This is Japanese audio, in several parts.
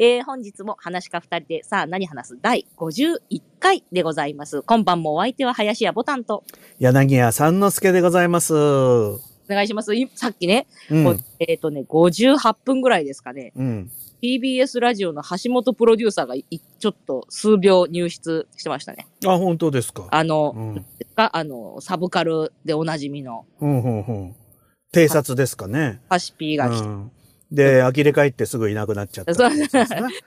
えー、本日も話し家二人で、さあ何話す？第51回でございます。今晩もお相手は林家ボタンと、柳家三之助でございます。うお願いします。いさっきね、うえっ、とね、58分ぐらいですかね、うん。TBS ラジオの橋本プロデューサーがいちょっと数秒入室してましたね。あ、本当ですか。あの、うん。があの、サブカルでおなじみのうん、うん、うん。偵察ですかね。ハシピーが来て、うん。で、呆れ返ってすぐいなくなっちゃった。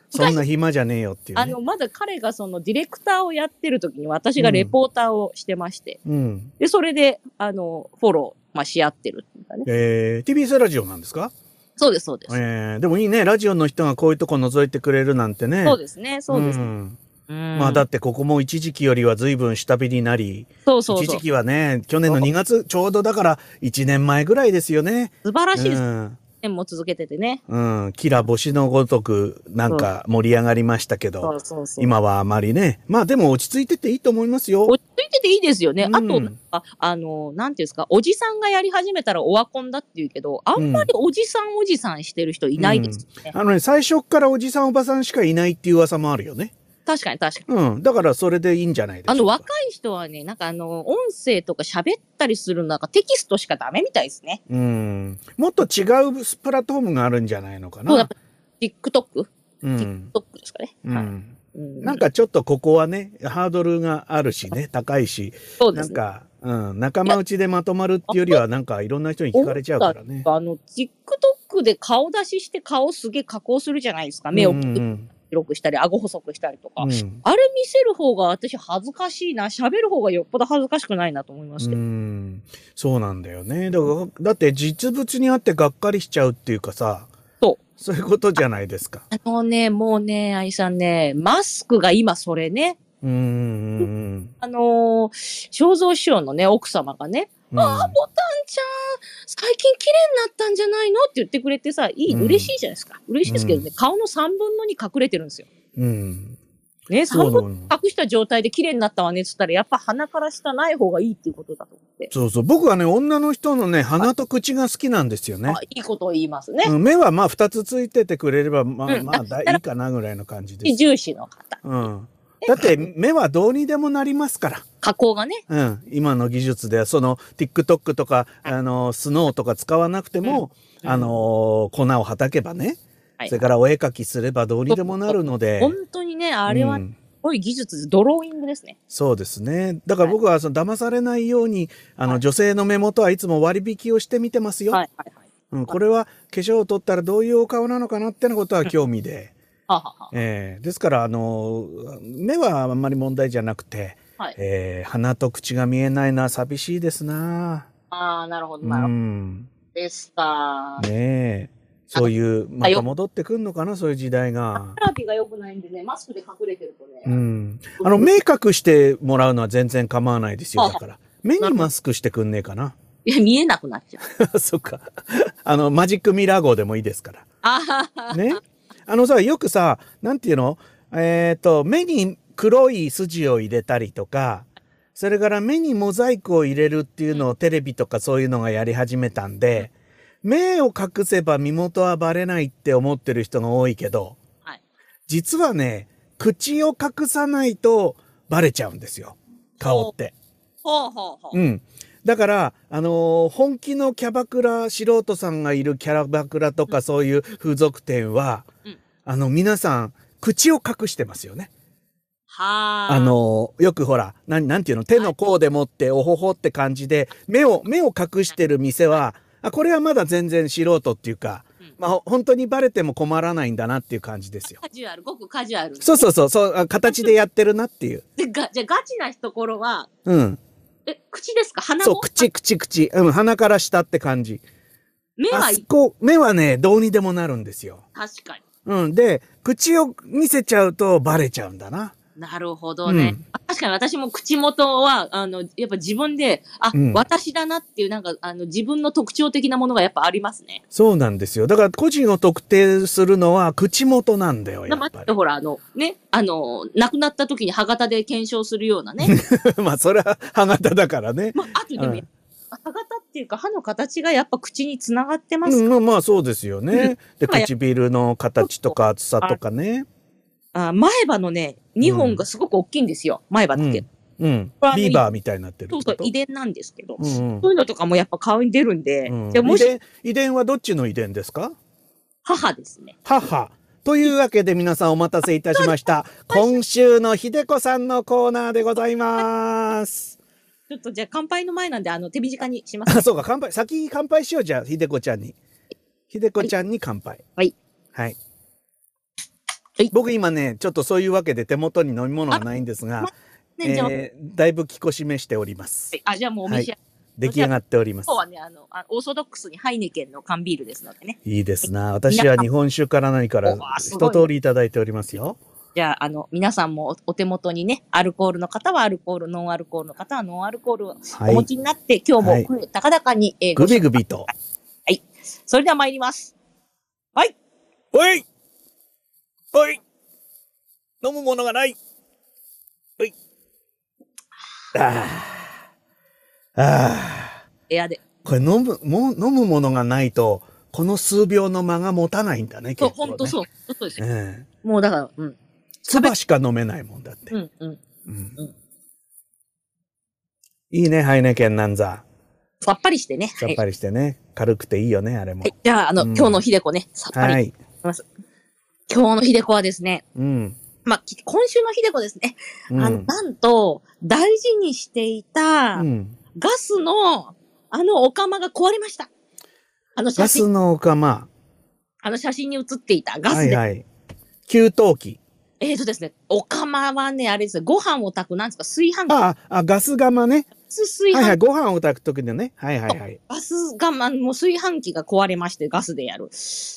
そんな暇じゃねえよっていうねあの、。まだ彼がそのディレクターをやってる時に私がレポーターをしてまして、うん。で、それで、あの、フォロー、まあ、し合ってるっていうかね。えー、TBS ラジオなんですか？そうです、そうです。えー、でもいいね。ラジオの人がこういうとこ覗いてくれるなんてね。そうですね、そうです。んうんまあだってここも一時期よりは随分下火になり、そうそうそう一時。期はね、去年の2月、ちょうどだから1年前ぐらいですよね。素晴らしいです。うん年も続けててね。うん、キラ星のごとくなんか盛り上がりましたけそど。今はあまりね。まあでも落ち着いてていいと思いますよ。落ち着いてていいですよね。うんあと、なんかあの、なんていうんですか、おじさんがやり始めたらオワコンだって言うけど、あんまりおじさんおじさんしてる人いないですよね。あのね、最初っからおじさんおばさんしかいないっていう噂もあるよね。確かに確かに。うん。だからそれでいいんじゃないですか。あの、若い人はね、なんかあの、音声とか喋ったりするのなんかテキストしかダメみたいですね。うん。もっと違うプラットフォームがあるんじゃないのかそう、やっな。ぱ TikTok?TikTok うん。ですかね。うんなんかちょっとここはね、ハードルがあるしね、高いし、そうですね。なんか、うん、仲間内でまとまるっていうよりは、なんかいろんな人に聞かれちゃうからね。あの、TikTok で顔出しして顔すげえ加工するじゃないですか。目をうんうん広くしたり、顎細くしたりとか。うんあれ見せる方が私恥ずかしいな。喋る方がよっぽど恥ずかしくないなと思いまして。うんそうなんだよね。だからだって実物にあってがっかりしちゃうっていうかさ、そう。そういうことじゃないですか。あのね、もうね、愛さんね、マスクが今それね、うんうんあのー、正蔵師匠のね、奥様がね、うん。ああ、ボタンちゃん、最近綺麗になったんじゃないの？って言ってくれてさ、いい、うん嬉しいじゃないですか。嬉しいですけどね、顔の3分の2隠れてるんですよ。うん。ね、3そう分隠した状態で綺麗になったわねって言ったら、やっぱ鼻から下ない方がいいっていうことだと思って。そうそう。僕はね、女の人のね、鼻と口が好きなんですよねあ。いいことを言いますね。うん目はまあ二つついててくれれば、まあうんまあだいいかなぐらいの感じです。重視の方。うん。だって目はどうにでもなりますから。加工がね。うん、今の技術ではその TikTok とか、はい。あのスノーとか使わなくても、うん。あの粉をはたけばね、はい。それからお絵描きすればどうにでもなるので、本当にね、あれはすうん。ごい技術ドローイングですね。そうですね。だから僕はその騙されないようにあの、はい。女性の目元はいつも割引をしてみてますよ、はいはいはい。うん、これは化粧を取ったらどういうお顔なのかなってなことは興味で、ははは。えーですからあの目はあんまり問題じゃなくて、はい。えー鼻と口が見えないのは寂しいですなああ、なるほど、うなるほど。んですか。ねえ。そういう、また戻ってくんのかな、そういう時代が。テラピーが良くないんでね、マスクで隠れてるとね。うん。あの、目隠してもらうのは全然構わないですよ、だから。目にマスクしてくんねえかな。いや、見えなくなっちゃう。そっか。あの、マジックミラー号でもいいですから。ああ、ね。あのさ、よくさ、なんていうの？えっ、と、目に黒い筋を入れたりとか、それから目にモザイクを入れるっていうのをテレビとかそういうのがやり始めたんで、目を隠せば身元はバレないって思ってる人が多いけど、はい実はね、口を隠さないとバレちゃうんですよ。顔って。ほうほうほう。うん。だから、あのー本気のキャバクラ、素人さんがいるキャバクラとかそういう風俗店は、うんあの、皆さん、口を隠してますよね。はあ。あ、のーよくほら、なん、なんていうの、手の甲で持って、おほほって感じで、目を、目を隠してる店は、あ、これはまだ全然素人っていうか、うんまあ、ほ本当にバレても困らないんだなっていう感じですよ。カジュアル、ごくカジュアル。そうそうそう、そう、あ形でやってるなっていう。でがじゃあガチなところは、うん。え、口ですか？鼻も？そう、口、口、口。うん、鼻から下って感じ。あ目は目はね、どうにでもなるんですよ。確かに。うん。で、口を見せちゃうとバレちゃうんだな。なるほどね。うんあ確かに私も口元は、あの、やっぱ自分で、あ、うん私だなっていう、なんか、あの、自分の特徴的なものがやっぱありますね。そうなんですよ。だから個人を特定するのは口元なんだよ、やっぱだってほら、あの、ね、あの、亡くなった時に歯型で検証するようなね。り。まあ、それは歯型だからね。まあ、後でも、うん歯型っていうか歯の形がやっぱ口につながってますうん、まあまあそうですよね。で、唇の形とか厚さとかね。あ前歯のね、2本がすごく大きいんですよ。前歯って。うん。ビーバーみたいになってるそうそう。遺伝なんですけど。うんうんそういうのとかもやっぱ顔に出るんで、うんでもし遺伝遺伝はどっちの遺伝ですか？母ですね。母。というわけで皆さんお待たせいたしました。今週のひでこさんのコーナーでございます。ちょっとじゃあ乾杯の前なんで、あの、手短にします、あ、そうか、乾杯。先に乾杯しようじゃあ、ひでこちゃんに。ひでこちゃんに乾杯。はい。はい。はい僕今ね、ちょっとそういうわけで手元に飲み物がないんですが、ね、じゃあ、えーだいぶ気こしめしております。あ、じゃあもうお召し上がり。出来上がっております今日。はね、あの、あオーソドックスにハイネケンの缶ビールですのでね。いいですな。私は日本酒から何からおわすごい一通りいただいておりますよ。じゃあ、あの、皆さんもおお手元にね、アルコールの方はアルコール、ノンアルコールの方はノンアルコールをはいお持ちになって、今日も高々に、えーグご紹ビグビと。それでは参ります。はい。おいおい飲むものがないおいああ。ああ。エアで。これ飲む、もう飲むものがないと、この数秒の間が持たないんだね、そう、結構、ね。ほんとそう。そうですよ。ええもうだから、うん。唾しか飲めないもんだって。うん、うん。うんうんいいね、ハイネケンなんざ。さっぱりしてね。はい。さっぱりしてね。軽くていいよね、あれもは。い、じゃあ、あの、うん今日のひでこね、さっぱり。はい。今日のひでこはですね、うん。まあ、き今週のひでこですね。うんあの、なんと、大事にしていたう、ん。ガスの、あのお釜が壊れました。あの写真、ガスのお釜。あの写真に写っていたガスで。はいはい。給湯器。えーとですね、お釜はね、あれですよ、ご飯を炊く、なんですか、炊飯器。ああ、あ、ガス釜ね。炊飯器、はいはい。ご飯を炊くときでね。はいはいはい。ガス釜、もう炊飯器が壊れまして、ガスでやる。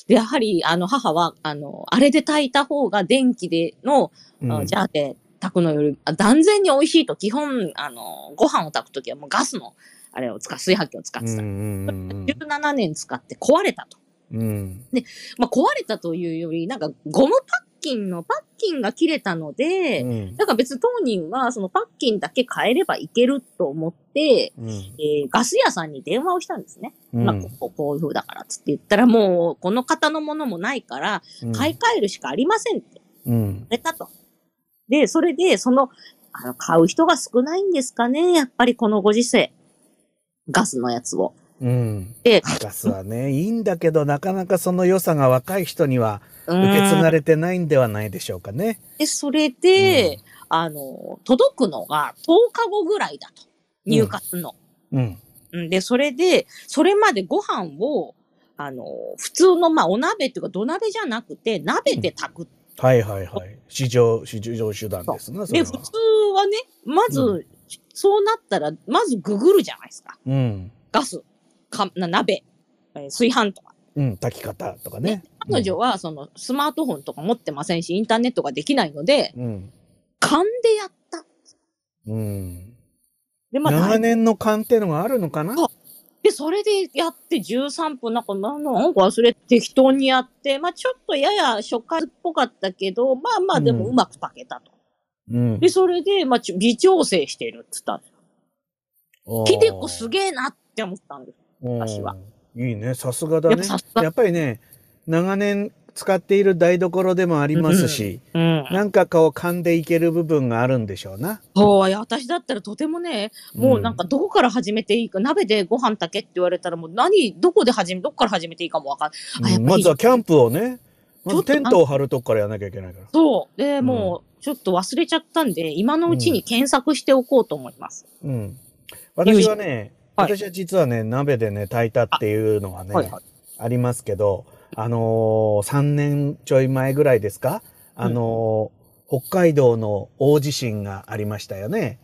で、やはり、あの、母は、あの、あれで炊いた方が電気での、うんあジャーで炊くのより、あ断然に美味しいと、基本、あの、ご飯を炊くときはもうガスの、あれを使う、炊飯器を使ってた。うんうんうん17年使って壊れたと。うん。うん。まあ、壊れたというより、なんかゴムパッキンのパッキンが切れたので、うんだから別に当人はそのパッキンだけ変えればいけると思って、うんえーガス屋さんに電話をしたんですね。うんまあ、こここういう風だからっつって言ったら、もうこの方のものもないから、買い替えるしかありませんってうん。言われたと。で、それで、その、あの、買う人が少ないんですかね、やっぱりこのご時世。ガスのやつを。うん。で、ガスはね、いいんだけど、なかなかその良さが若い人には受受け継がれてないんではないでしょうかね。で、それで、あの、届くのが10日後ぐらいだと。入荷するの。うん。うん、で、それで、それまでご飯を、あの、普通の、まあ、お鍋っていうか土鍋じゃなくて、鍋で炊く。はいはいはい。市場、市場手段ですで、は普通はね、まず、うそうなったら、まずググるじゃないですか。うん。ガス、かな鍋、えー炊飯とか。うん。炊き方とかね。彼女は、その、スマートフォンとか持ってませんし、インターネットができないので、うん。勘でやった。うん。で、まあ、長年の勘っていうのがあるのかな？で、それでやって13分、なんか、なか忘れて適当にやって、まあちょっとやや初回っぽかったけど、まあまあでもうまく炊けたと。うんで、。それで、まあちょ微調整してるって言ったんですよ。ひでこすげえなって思ったんです。私はうん。いいね。さすがだねやっぱりね、長年使っている台所でもありますし、うん。なんかこう勘でいける部分があるんでしょうな。そう、私だったらとてもね、もうなんかどこから始めていいか、鍋でご飯炊けって言われたらもう何、どこで始め、どこから始めていいかもわかんない。うんまずはキャンプをね、まテントを張るとこからやらなきゃいけないから。そう。で、もう、ちょっと忘れちゃったんで、今のうちに検索しておこうと思います。うん。私はね、はい私は実はね、鍋でね、炊いたっていうのはね、はいはい。ありますけど、あのー、3年ちょい前ぐらいですか？あのー北海道の大地震がありましたよね。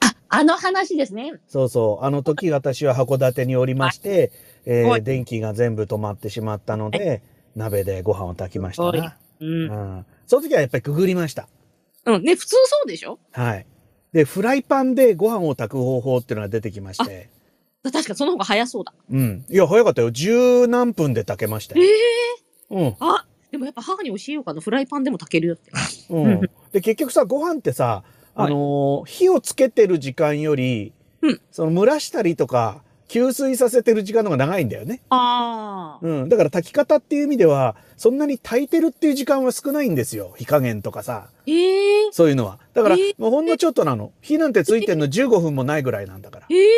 あ、あの話ですね。そうそう。あの時私は函館におりまして、えーはい電気が全部止まってしまったので、鍋でご飯を炊きましたはいな。うん。うん。その時はやっぱりくぐりました。うん。ね、普通そうでしょ？はい。で、フライパンでご飯を炊く方法っていうのが出てきまして。確かその方が早そうだ。うん。いや、早かったよ。十何分で炊けましたえよ。えうん。あ、でもやっぱ母に教えようかな。フライパンでも炊けるよって。うん。で、結局さ、ご飯ってさ、あのー火をつけてる時間より、うんその蒸らしたりとか吸水させてる時間の方が長いんだよね。ああ。うん。だから炊き方っていう意味では、そんなに炊いてるっていう時間は少ないんですよ。火加減とかさ。ええそういうのは。だからえー、もうほんのちょっとなの。火なんてついてんの15分もないぐらいなんだから。ええ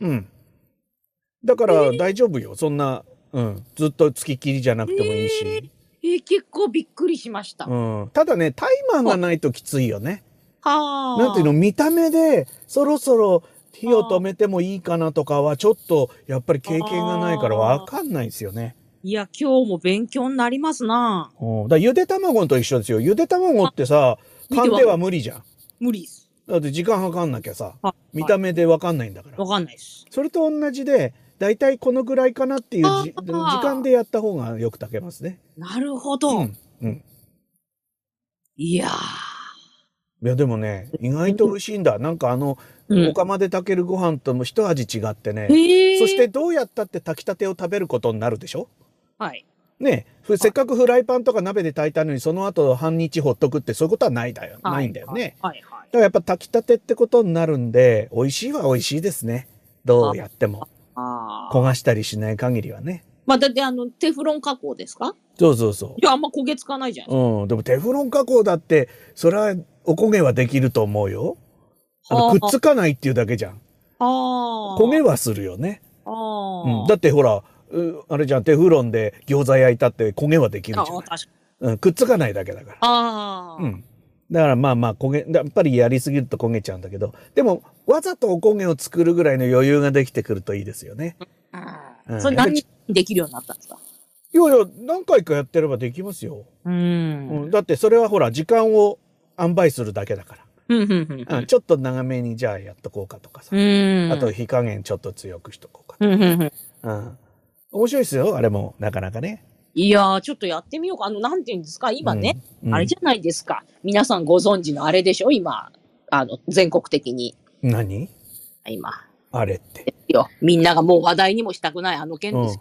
うん。だから大丈夫よ。そんな、うん。ずっと付きっきりじゃなくてもいいし。えー結構びっくりしました。うん。ただね、タイマーがないときついよね。はあ。なんていうの、見た目で、そろそろ火を止めてもいいかなとかは、ちょっと、やっぱり経験がないからわかんないですよね。いや、今日も勉強になりますな。うん。だゆで卵と一緒ですよ。ゆで卵ってさ、勘では無理じゃん。無理です。だって時間計んなきゃさ、はい見た目でわかんないんだから。わかんないです。それと同じで、だいたいこのぐらいかなっていう時間でやった方がよく炊けますね。なるほど。うん。うん。いやいや、でもね、意外と美味しいんだ。なんかあの、ー。お釜で炊けるご飯とも一味違ってね。そして、どうやったって炊きたてを食べることになるでしょ？はい。ねふせっかくフライパンとか鍋で炊いたのにその後半日ほっとくってそういうことはないだよ、ないんだよね。はいはい。だからやっぱ炊きたてってことになるんで、美味しいは美味しいですね。どうやっても。ああ。焦がしたりしない限りはね。まあ、だってあの、テフロン加工ですか？そうそうそいや、あんま焦げつかないじゃん。う。うん。でもテフロン加工だって、それはお焦げはできると思うよ。あのはあくっつかないっていうだけじゃん。ああ。焦げはするよね。あうん。あ。だってほら、うあれじゃん、テフロンで餃子焼いたって焦げはできるじゃん。うん、くっつかないだけだから。ああ。うん。だからまあまあ焦げ、やっぱりやりすぎると焦げちゃうんだけど、でもわざとお焦げを作るぐらいの余裕ができてくるといいですよね。う。うんんそれ何人できるようになったんですか？いやいや、何回かやってればできますよ。ううん、ん。だってそれはほら、時間を塩梅するだけだかうん、うん、うんら。うん、ちょっと長めにじゃあやっとこうかとかさ。うん。あと火加減ちょっと強くしとこうかうん、うん、うん。面白いですよ、あれも、なかなかね。いやー、ちょっっとやってみようか。あの、なんて言うんですか？今ね、うん、あれじゃないですか。皆さんご存知のあれでしょ？今、あの、全国的に。何？今。あれって。よ。みんながもう話題にもしたくないあの件うんです。。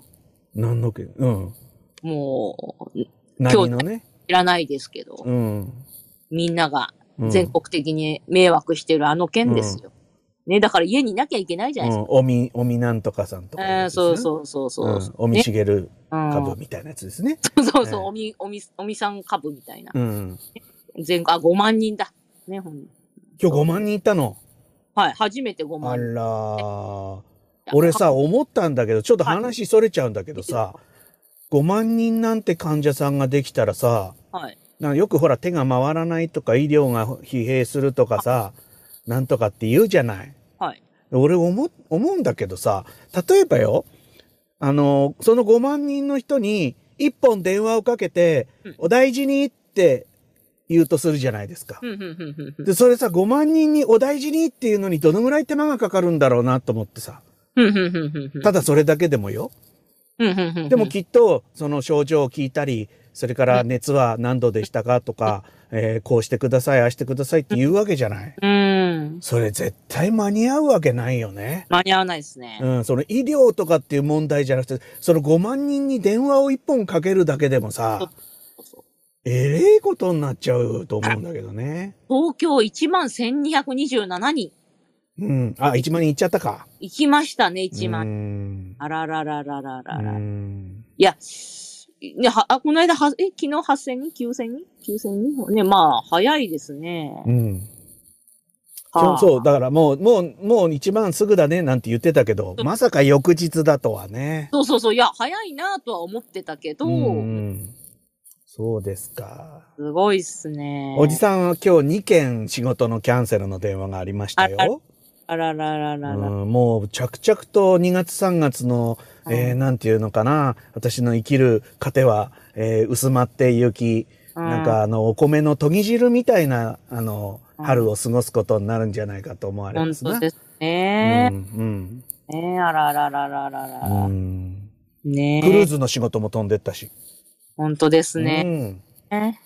何のけ、うん。もう、何のね？知らないですけど、うん。みんながうん全国的に迷惑してるあの件ですよ。ね、だから家にいなきゃいけないじゃないですか。うん、おみ、おみなんとかさんとか、えーそうそうそうそう。うん、おみねしげるうん株みたいなやつですね。そうそう、ええおみ、おみ、おみさん株みたいな。うん。全あ、5万人だ。ね、ほん今日5万人いたの？はい、初めて5あ万人。らー。俺さ、思ったんだけど、ちょっと話それちゃうんだけどさ、5万人なんて患者さんができたらさ、はい。なよくほら手が回らないとか医療が疲弊するとかさ、なんとかって言うじゃない。はい。俺思、思うんだけどさ、例えばよ、あの、その5万人の人に一本電話をかけて、うんお大事にって言うとするじゃないですか。で、それさ、5万人にお大事にっていうのにどのぐらい手間がかかるんだろうなと思ってさ。ただそれだけでもよ。でもきっと、その症状を聞いたり、それから熱は何度でしたかとか、えーこうしてください、ああしてくださいって言うわけじゃない。うん。それ絶対間に合うわけないよね。間に合わないですね。うん、その医療とかっていう問題じゃなくて、その5万人に電話を1本かけるだけでもさ、えれえことになっちゃうと思うんだけどね。東京1万1227人。うん。あ、1万人いっちゃったか。行きましたね、1う万。ん。あららららららうら。いん。や、ね、は、あ、この間は、え、昨日8000人 ?9000 人 ?9000 人ね、まあ、早いですね。うん。はあそう。だからもう、もう、もう一番すぐだねなんて言ってたけど、まさか翌日だとはね。そうそうそう。いや、早いなとは思ってたけど、うん。そうですか。すごいっすね。おじさんは今日2件仕事のキャンセルの電話がありましたよ。あららららら。うん、もう着々と2月3月の、えーうんなんていうのかな、私の生きる糧は、えー薄まってゆき、なんかあの、お米の研ぎ汁みたいな、あの、うん春を過ごすことになるんじゃないかと思われ本ますな。当ですうね。ん、ねえ、あらららららら。うん。うん。ねえ。クルーズの仕事も飛んでったし。本当ですうね。ん。ね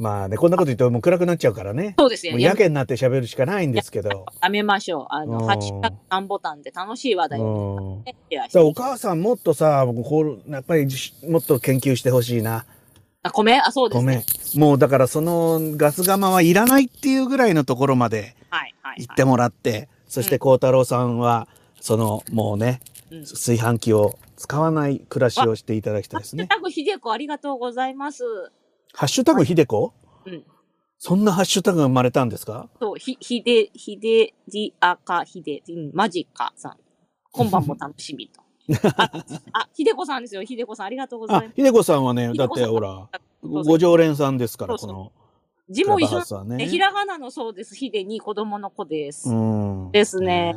まあね、こんなこと言うともう暗くなっちゃうからね。そうですよ。やけになって喋るしかないんですけど。やめましょう。あうんの、ハッシュタグ3ボタンで楽しい話題をうん。ねおて。母さんもっとさ、こうやっぱりしもっと研究してほしいな。あ、米？あ、そうですね。ん。もうだからそのガス釜はいらないっていうぐらいのところまではい、はい。行ってもらって、そして孝太郎さんは、その、もうね、うん。炊飯器を使わない暮らしをしていただきたいですね。タグひでこありがとうございます。ハッシュタグひでこうん。そんなハッシュタグが生まれたんですか？そう、ひ、ひで、ひで、じあか、ひで、うん、マジかさん。今晩も楽しみと。あ、あひでこさんですよ。ひでこさん、ありがとうございま、す。あひでこさんはね、だってほら、ご常連さんですから、そうそうこの、字も一緒。ひらがなのそうです。ひでに子供の子です。うん。ですね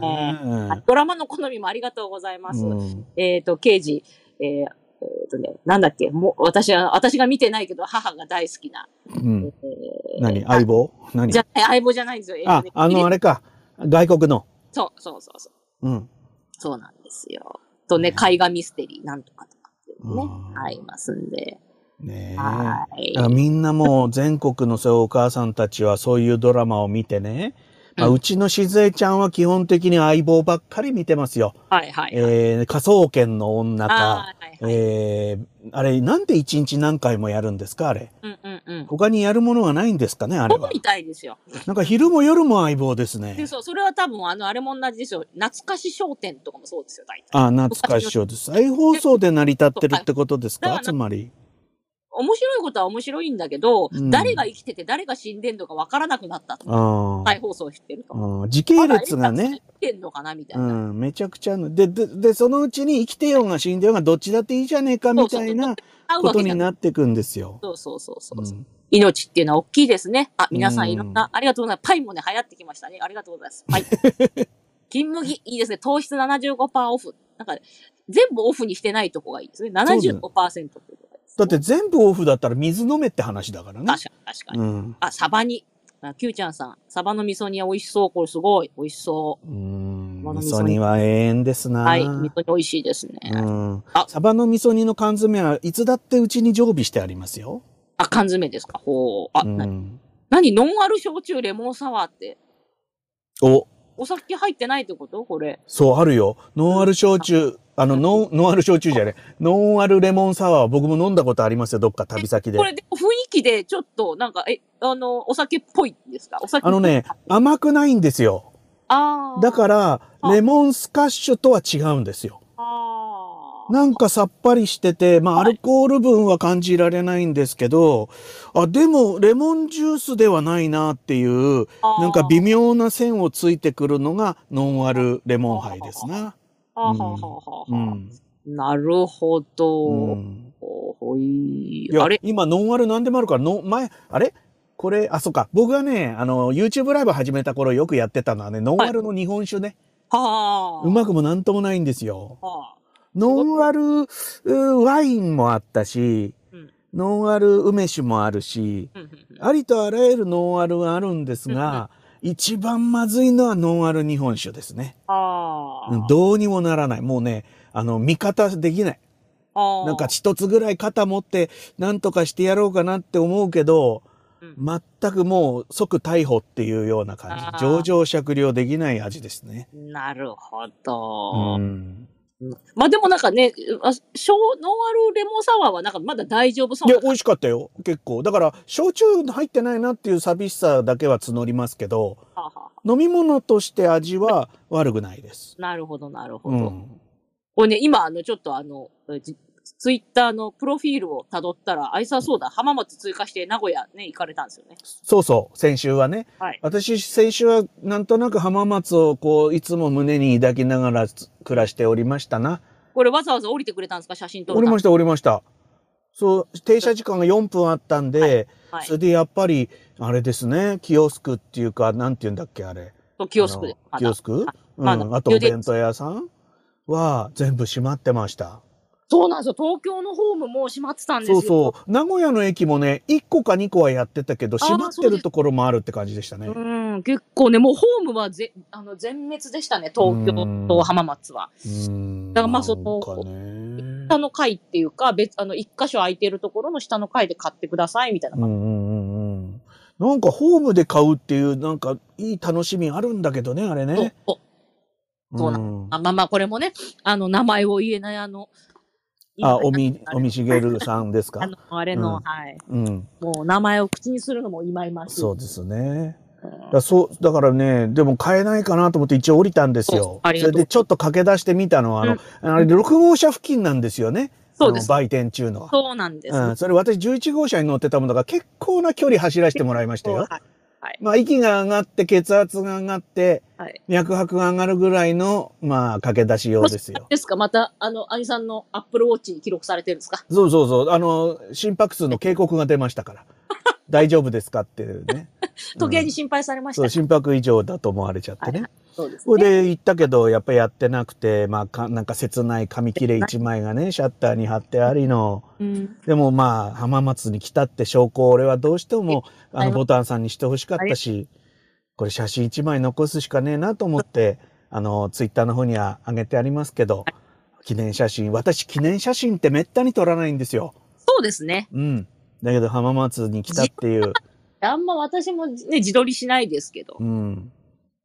ドラマの好みもありがとうございます。うんえっ、と、刑事、えーえーとね、なんだっけ、もう、私は、私が見てないけど、母が大好きな。うん。えー何？相棒？何？じゃない、相棒じゃないんですよ。ああの、あれか。外国の。そう、そうそうそう。うん。そうなんですよ。とね、絵画ミステリー、なんとかとかっていねう、んありますんで。ねえ。はいみんなもう全国のそういうお母さんたちはそういうドラマを見てね、まあ、うちのしずえちゃんは基本的に相棒ばっかり見てますよ。はいはい。えー、科捜研の女あか、ーはいはい。えー、あれなんで一日何回もやるんですかあれ？うんうんうん。他にやるものがないんですかねあれは。みたいですよ。なんか昼も夜も相棒ですねで、。そう、それは多分、あの、あれも同じですよ。懐かし商店とかもそうですよ、大体。あ、懐かしいです。再放送で成り立ってるってことですか？つまり。面白いことは面白いんだけど、うん誰が生きてて誰が死んでんのか分からなくなったと。再放送してると。時系列がね。生きてんのかなみたいうな。ん、めちゃくちゃで、で、で、そのうちに生きてようが死んでようがどっちだっていいじゃねえかみたいなことになってくんですよ。そうそうそうそうう。ん命っていうのは大きいですね。あ、皆さうんんいろんな、ありがとうございます。パイもね、流行ってきましたね。ありがとうございます。はい。金麦、いいですね。糖質75%オフ。なんか、全部オフにしてないとこがいいですね。75%っていうといだって全部オフだったら水飲めって話だからね。確かに、確かに。うん。あ、サバ煮。あ、キューちゃんさん。サバの味噌煮は美味しそう。これすごい。美味しそううん。味味噌煮は永遠ですう。な。はい。味噌煮美味しいですね。うんあ。サバの味噌煮の缶詰はいつだってうちに常備してありますよ。あ、缶詰ですか？ほう。あ、う。なん何？ノンアル焼酎レモンサワーって。お、お酒入ってないってこと？これ。そう、あるよ。ノンアル焼酎、あの、ノン、ノンアル焼酎じゃねえ。ノンアルレモンサワー、僕も飲んだことありますよ、どっか旅先でこ。れでも雰囲気でちょっと、なんか、え、あの、お酒っぽいんですか？お酒あのね、甘くないんですよ。ああ。だから、あレモンスカッシュとは違うんですよ。ああ。なんかさっぱりしてて、まあ、アはいルコール分は感じられないんですけど、あ、でも、レモンジュースではないなっていう、なんか微妙な線をついてくるのがノンアルレモンハイですな。はあはあはあはあは。なるほど。うんほいいやあれ？今、ノンアル何でもあるから、の前、あれ？これ、あ、そっか。僕がね、あの、YouTube ライブ始めた頃よくやってたのはね、ノンアルの日本酒ね。はあ。うまくもなんともないんですよ。はあ。ノンアルうワインもあったし、うんノンアル梅酒もあるし、うんありとあらゆるノンアルがあるんですが、一番まずいのはノンアル日本酒ですね。あうんどうにもならない。もうね、あの、味方できない。あ。なんか一つぐらい肩持って何とかしてやろうかなって思うけど、うん全くもう即逮捕っていうような感じ。上場酌量できない味ですね。なるほうまあでもなんかね、あ小ノンアルレモンサワーはなんかまだ大丈夫そうないや、美味しかったよ。結構。だから、焼酎入ってないなっていう寂しさだけは募りますけど、はあはあ飲み物として味は悪くないです。なるほど、なるほど。うん。これね、今、あの、ちょっとあの、じツイッターのプロフィールを辿ったら、あいさそうだ、浜松追加して名古屋ね、行かれたんですよね。そうそう、先週はね。はい。私、先週はなんとなく浜松をこう、いつも胸に抱きながらつ暮らしておりましたな。これわざわざ降りてくれたんですか？写真撮るたおりました、おりました。そう、停車時間が4分あったんで、はいそ。れでやっぱり、あれですね、キオスクっていうか、なんて言うんだっけ、あれ。とキオスクで。キオスク？うん。あと、お弁当屋さんは全部閉まってました。そうなんですよ。東京のホームもう閉まってたんですよ。そうそう。名古屋の駅もね、1個か2個はやってたけど、閉まってるところもあるって感じでしたね。うん、結構ね、もうホームはぜあの全滅でしたね、東京と浜松は。うん。だからまあそのね。下の階っていうか、別、あの、一箇所空いてるところの下の階で買ってください、みたいな感うんうんうんうん。なんかホームで買うっていう、なんかいい楽しみあるんだけどね、あれじ。ね。おそうなうんあまあまあ、これもね、あの、名前を言えない、あの、あ、おみ、おみしげるさんですか？あの、あれの、うんはい。うん。もう名前を口にするのも今々しい。そうですね。だそう、だからね、でも買えないかなと思って一応降りたんですよ。それでちょっと駆け出してみたのは、あの、あれ6号車付近なんですよね。そうです売店中のは。そうなんです。うん、それ私11号車に乗ってたものが結構な距離走らせてもらいましたよ。はい。はい。まあ息が上がって血圧が上がってはい。脈拍が上がるぐらいのまあ駆け出し用ですよ。ですかまた、あの、兄さんのアップルウォッチに記録されてるんですか？そうそうそう。あの、心拍数の警告が出ましたから。大丈夫ですか？ってい うね。時計に心配されましそう、た。心拍異常だと思われちゃってね。はいそうですそね。れで行ったけど、やっぱりやってなくて、まあか、なんか切ない紙切れ一枚がね、シャッターに貼ってありの。うん。でもまあ、浜松に来たって証拠を俺はどうしても、あの、はいボタンさんにしてほしかったし、これ写真一枚残すしかねえなと思って、あの、ツイッターの方には上げてありますけど、記念写真。私、記念写真ってめったに撮らないんですよ。そうですね。うん。だけど浜松に来たっていう、あんま私もね、自撮りしないですけどう。ん。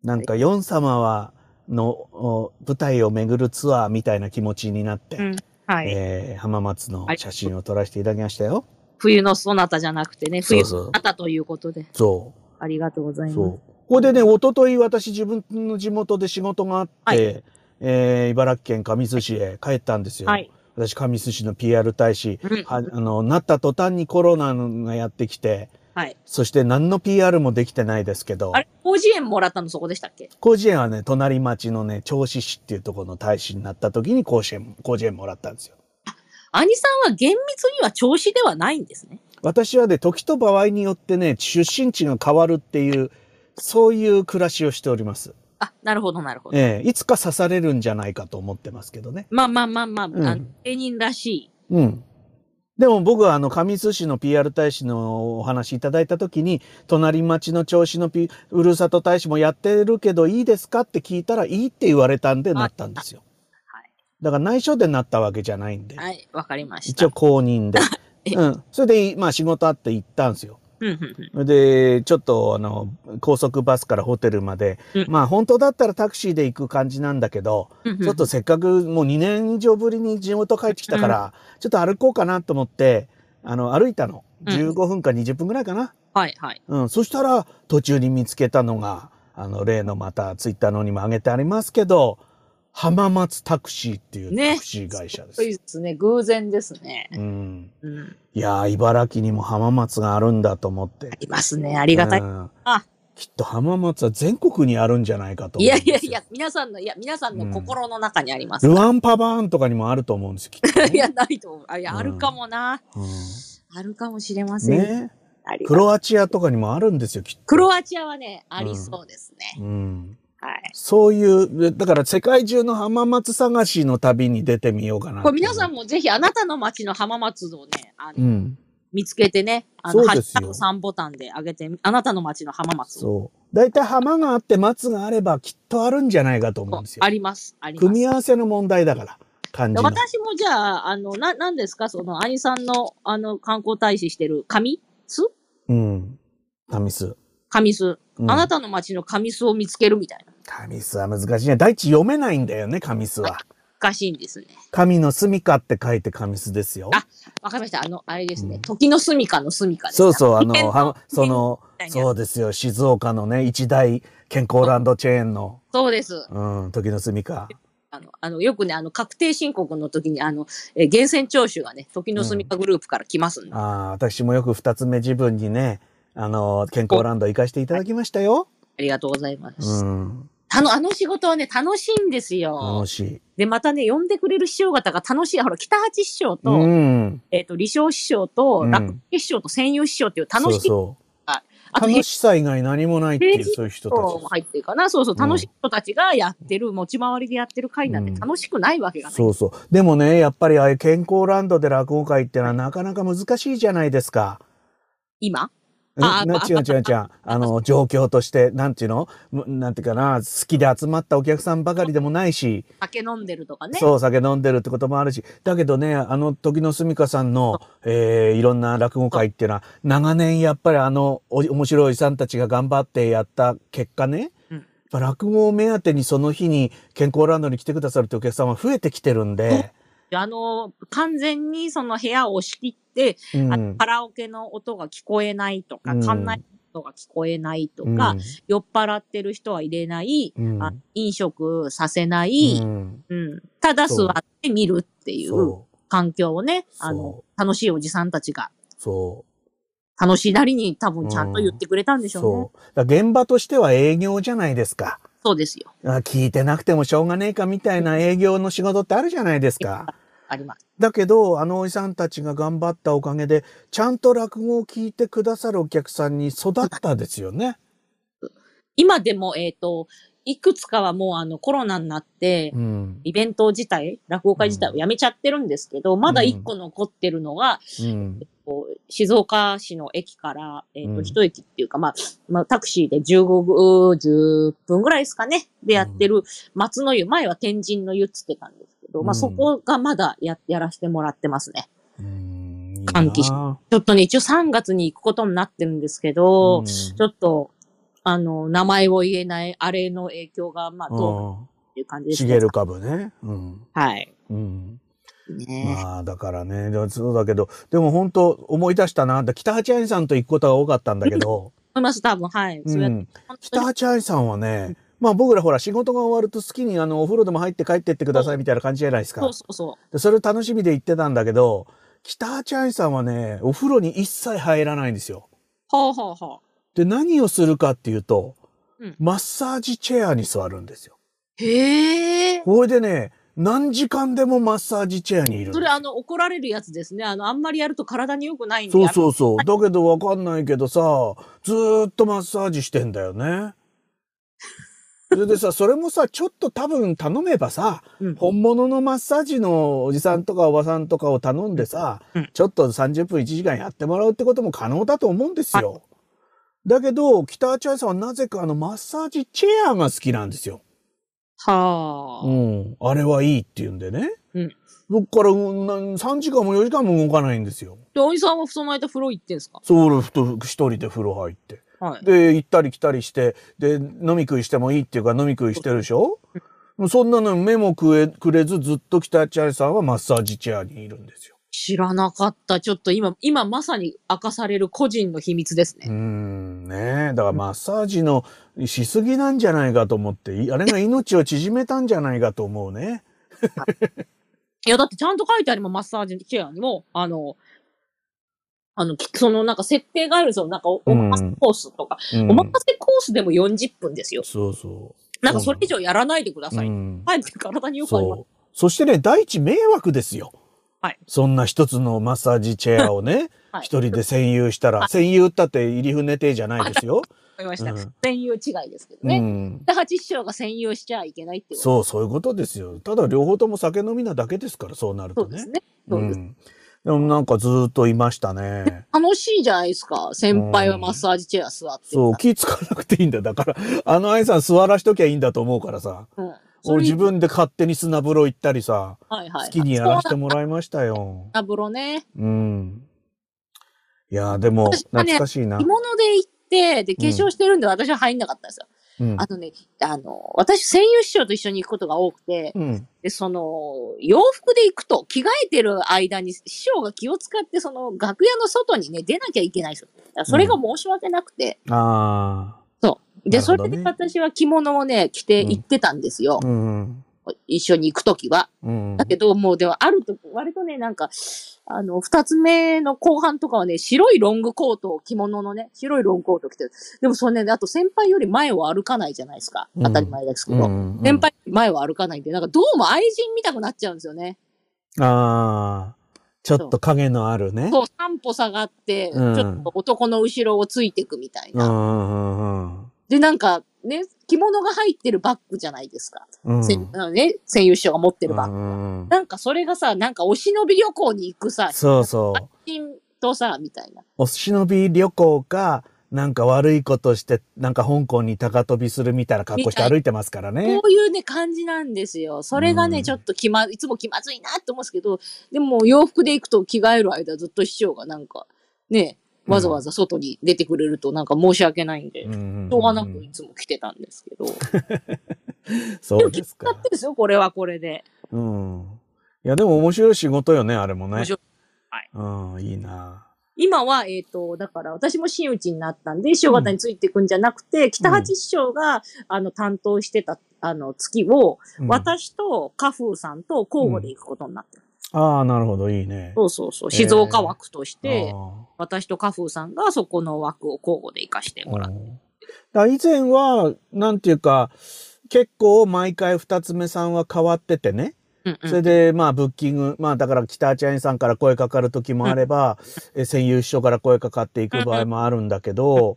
なんか、ヨン様は、の、お舞台を巡るツアーみたいな気持ちになって、うんはい。えー浜松の写真を撮らせていただきましたよ。冬のそなたじゃなくてね、冬のそなたということで。そありがとうございます。これでね、一昨日私自分の地元で仕事があって、はいえー茨城県神栖市へ帰ったんですよ。はい。私、神栖市の PR 大使、うんはあの、なった途端にコロナがやってきて、はい。そして何の PR もできてないですけどあ、れ、広辞苑もらったのそこでしたっけ？広辞苑はね、隣町のね、銚子市っていうところの大使になった時に甲子園、広辞苑もらったんですよ。兄さんは厳密には調子ではないんですね。私はね、時と場合によってね、出身地が変わるっていう、そういう暮らしをしております。あ、なるほど、なるほど。ええいつか刺されるんじゃないかと思ってますけどね。まあまあまあまあ、うんあの芸人らしい。うん。でも僕はあの、上津市の PR 大使のお話いただいたときに、隣町の調子の、P、ふるさと大使もやってるけどいいですかって聞いたらいいって言われたんでなったんですよ。はい。だから内緒でなったわけじゃないんで。はい、わかりました。一応公認で。えうん。それで、まあ仕事あって行ったんですよ。で、ちょっとあの、高速バスからホテルまで、うんまあ本当だったらタクシーで行く感じなんだけど、ちょっとせっかくもう2年以上ぶりに地元帰ってきたから、ちょっと歩こうかなと思って、あの、歩いたの。うん15分か20分ぐらいかな。はいはい。うん。そしたら、途中に見つけたのが、あの、例のまたツイッターの方にも上げてありますけど、浜松タクシーっていうねタクシー会社です。そうですね。偶然ですね。うん。うん。いやー、茨城にも浜松があるんだと思って。いますね。ありがたい。うんあきっと浜松は全国にあるんじゃないかとい。やいやいや、皆さんの、いや、皆さんの心の中にあります。ルワンパバーンとかにもあると思うんですよ、きっとね、いや、ないと思う。あ、いや、うんあるかもな。うあるかもしれまんせん。ねクロアチアとかにもあるんですよ、きっと。クロアチアはね、ありそうですね。うん。はい。そういう、だから世界中の浜松探しの旅に出てみようかな。これ皆さんもぜひあなたの街の浜松をね、あのうん。見つけてね、あの、ハッシュタグ3ボタンで上げて、あなたの街の浜松を。そう。大体浜があって松があればきっとあるんじゃないかと思うんですよあ。ります。あります。組み合わせの問題だから、漢字の。私もじゃあ、あの、な、なんですか？その、兄さんの、あの、観光大使してる、神？巣うん。神栖。神巣。うんあなたの街の神巣を見つけるみたいな。神栖は難しいね。第一読めないんだよね、神栖は。難しいんですね。神の住処って書いて神栖ですよ。あわかりました。あの、あれですね。うん時の住処の住処ですそうそう、あの、変はそのそうですよ、静岡のね、一大健康ランドチェーンの、そうです。うん、時の住処。あの、あの、よくね、あの、確定申告の時に、あの、えー源泉徴収がね、時の住処グループから来ますんで。ああ、私もよく二つ目自分にね、あの、健康ランド行かしていただきましたよ。ありがとうございます。うん、あの、あの仕事はね、楽しいんですよ楽。しい。で、またね、呼んでくれる師匠方が楽しい。ほら、北八師匠と、うん。えっ、と、李承師匠と、うん楽師匠と戦友師匠っていう楽しい。そうそう。楽しさ以外何もないっていう、そういう人たもち。入ってるかな。そうそう、うん楽しい人たちがやってる、持ち回りでやってる会なんてうん楽しくないわけがない。そうそう。でもね、やっぱりああいう健康ランドで落語会ってのはなかなか難しいじゃないですか。今？うんあ違う違う違う。あの、状況として、なんていうの？むなんていうかな、好きで集まったお客さんばかりでもないし、酒飲んでるとかね。そう、酒飲んでるってこともあるし、だけどね、あの時のすみかさんの、えーいろんな落語会っていうのは、長年やっぱりあの、お面白いさんたちが頑張ってやった結果ね、うん。落語を目当てにその日に健康ランドに来てくださるってお客さんは増えてきてるんで、あの、完全にその部屋を仕切って、うん。カラオケの音が聞こえないとか、うん。館内音が聞こえないとか、酔っ払ってる人は入れない、うん。あ飲食させない、うん。うん。ただ座って見るっていうそ環境をね、あの、楽しいおじさんたちが、う、そ楽しいなりに多分ちゃんと言ってくれたんでう、しょうね。そう。現場としては営業じゃないですか。そうですよ。あ聞いてなくてもしょうがねえかみたいな営業の仕事ってあるじゃないですか。あります。だけど、あのおじさんたちが頑張ったおかげで、ちゃんと落語を聞いてくださるお客さんに育ったですよね。今でも、えっ、と、いくつかはもうあのコロナになって、うん。イベント自体、落語会自体をやめちゃってるんですけど、まだ一個残ってるのが、うん。こう静岡市の駅から、えっ、と、うん一駅っていうか、まあ、まあ、タクシーで15、10分ぐらいですかね。でやってる松の湯。前は天神の湯っつってたんですけど、まあ、うんそこがまだや、やらせてもらってますね。うん喜しちょっとね、一応3月に行くことになってるんですけど、うんちょっと、あの、名前を言えないあれの影響が、まあ、どうっていう感じですね。しげる株ね。うん。はい。うん。ねまあ、だからね、でもそうだけど、でも本当思い出したな。北八愛さんと行くことが多かったんだけど、思います、多分、はい。うん。北八愛さんはね、まあ僕らほら仕事が終わると好きにあのお風呂でも入って帰ってってくださいみたいな感じじゃないですかそう。そうそう。でそれを楽しみで行ってたんだけど、北八愛さんはね、お風呂に一切入らないんですよ。ほうほうほう。で、何をするかっていうと、うんマッサージチェアに座るんですよ。へえ。これでね、何時間でもマッサージチェアにいるそれあの、怒られるやつですね。あの、あんまりやると体に良くないんで。そうそうそう。だけどわかんないけどさ、ずーっとマッサージしてんだよね。それでさ、それもさ、ちょっと多分頼めばさ、うん本物のマッサージのおじさんとかおばさんとかを頼んでさ、うんちょっと30分1時間やってもらうってことも可能だと思うんですよ。だけど、北八愛さんはなぜかあのマッサージチェアが好きなんですよ。はあ。うん。あれはいいって言うんでね。うんそっから、うんな3時間も4時間も動かないんですよ。で、おじさんはその間風呂行ってんすか？そう、一人で風呂入って。はい。で、行ったり来たりして、で、飲み食いしてもいいっていうか飲み食いしてるでしょ？そんなの目もくえくれずずっと北八愛さんはマッサージチェアにいるんですよ。知らなかった。ちょっと今、今まさに明かされる個人の秘密ですね。ん、ねえ。だからマッサージのしすぎなんじゃないかと思って、いあれが命を縮めたんじゃないかと思うね。いや、だってちゃんと書いてあります、マッサージチェアにも、あの、あの、きそのなんか設定があるんですよ。なんかお、おまかせコースとか。うんおまかせコースでも40分ですよ。そうそなんかそれ以上やらないでくだう。さい。うんはい、体によくあります。そう。そしてね、第一迷惑ですよ。はい。そんな一つのマッサージチェアをね、はい一人で占有したら、占有ったって入船亭じゃないですよ。わかりました。うん占有違いですけどうね。ん。北八師匠が占有しちゃいけないって。そう、そういうことですよ。ただ両方とも酒飲みなだけですから、そうなるとね。そうですね。そうです。ん。でもなんかずーっといましたね。楽しいじゃないですか。先輩はマッサージチェア座ってるそう、気使わなくていいんだ。だから、あの愛さん座らしときゃいいんだと思うからさ。うん。俺自分で勝手に砂風呂行ったりさ、はいはい。好きにやらせてももらいましたよ。風呂ね。うん。いやーでも、懐かしいな着。物で行って、で、化粧してるんで私は入んなかったんですよ。うんあ。のね、あの、私、声優師匠と一緒に行くことが多くて、うん。で、その、洋服で行くと、着替えてる間に、師匠が気を使って、その、楽屋の外にね、出なきゃいけないんですよ。それが申し訳なくて、あで、そなるほどねれで私は着物をね、着て行ってたんですよあ。。うん。一緒に行くときは。うん。だけど、もうではあると、割とね、なんか、あの、二つ目の後半とかはね、白いロングコートを、着物のね、白いロングコートを着てる。でもそれね、あと先輩より前を歩かないじゃないですか。うん当たり前ですけど。うん先輩より前を歩かないんで、なんかどうも愛人見たくなっちゃうんですよね。ああ。ちょっと影のあるね。そう、三歩下がって、うんちょっと男の後ろをついていくみたいな。うんうんうんで、なんか、ね、着物が入ってるバッグじゃないですか。うん。ね、声優師匠が持ってるバッグ。うんうんなんかそれがさ、なんかお忍び旅行に行くさ、そうそう。とさ、みたいな。お忍び旅行か、なんか悪いことして、なんか香港に高飛びするみたいな格好して歩いてますからね。こういうね、感じなんですよ。それがね、うんちょっと気ま、いつも気まずいなって思うんですけど、でも洋服で行くと着替える間ずっと師匠がなんか、ね、わざわざ外に出てくれるとなんか申し訳ないんで、うんうんうんしょうがなくいつも着てたんですけど。そうですか使っ。てですよ、これはこれで。うん。いや、でも面白い仕事よね、あれもね。面白いうん、いいな。今は、えっ、と、だから私も真打ちになったんで、師匠方についていくんじゃなくて、北八師匠が、あの、担当してた、あの、月を、うん私と家風さんと交互で行くことになってる。ああ、なるほど、いいね。そうそうそう。静岡枠として、あ私と家風さんがそこの枠を交互で行かしてーもらう。うんだ以前は、なんていうか、結構毎回二つ目さんは変わっててね。うんうんそれで、まあ、ブッキング、まあ、だから、北八谷さんから声かかる時もあれば、え声優師匠から声かかっていく場合もあるんだけど、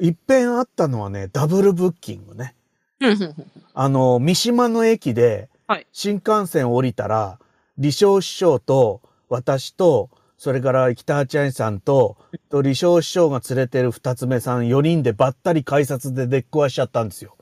いっぺんあったのはね、ダブルブッキングね。うんうんうんあの、三島の駅ではい、新幹線降りたら、李承師匠と、私と、それから北八谷さんと、と李承師匠が連れてる二つ目さん4人でばったり改札で出っ壊しちゃったんですよ。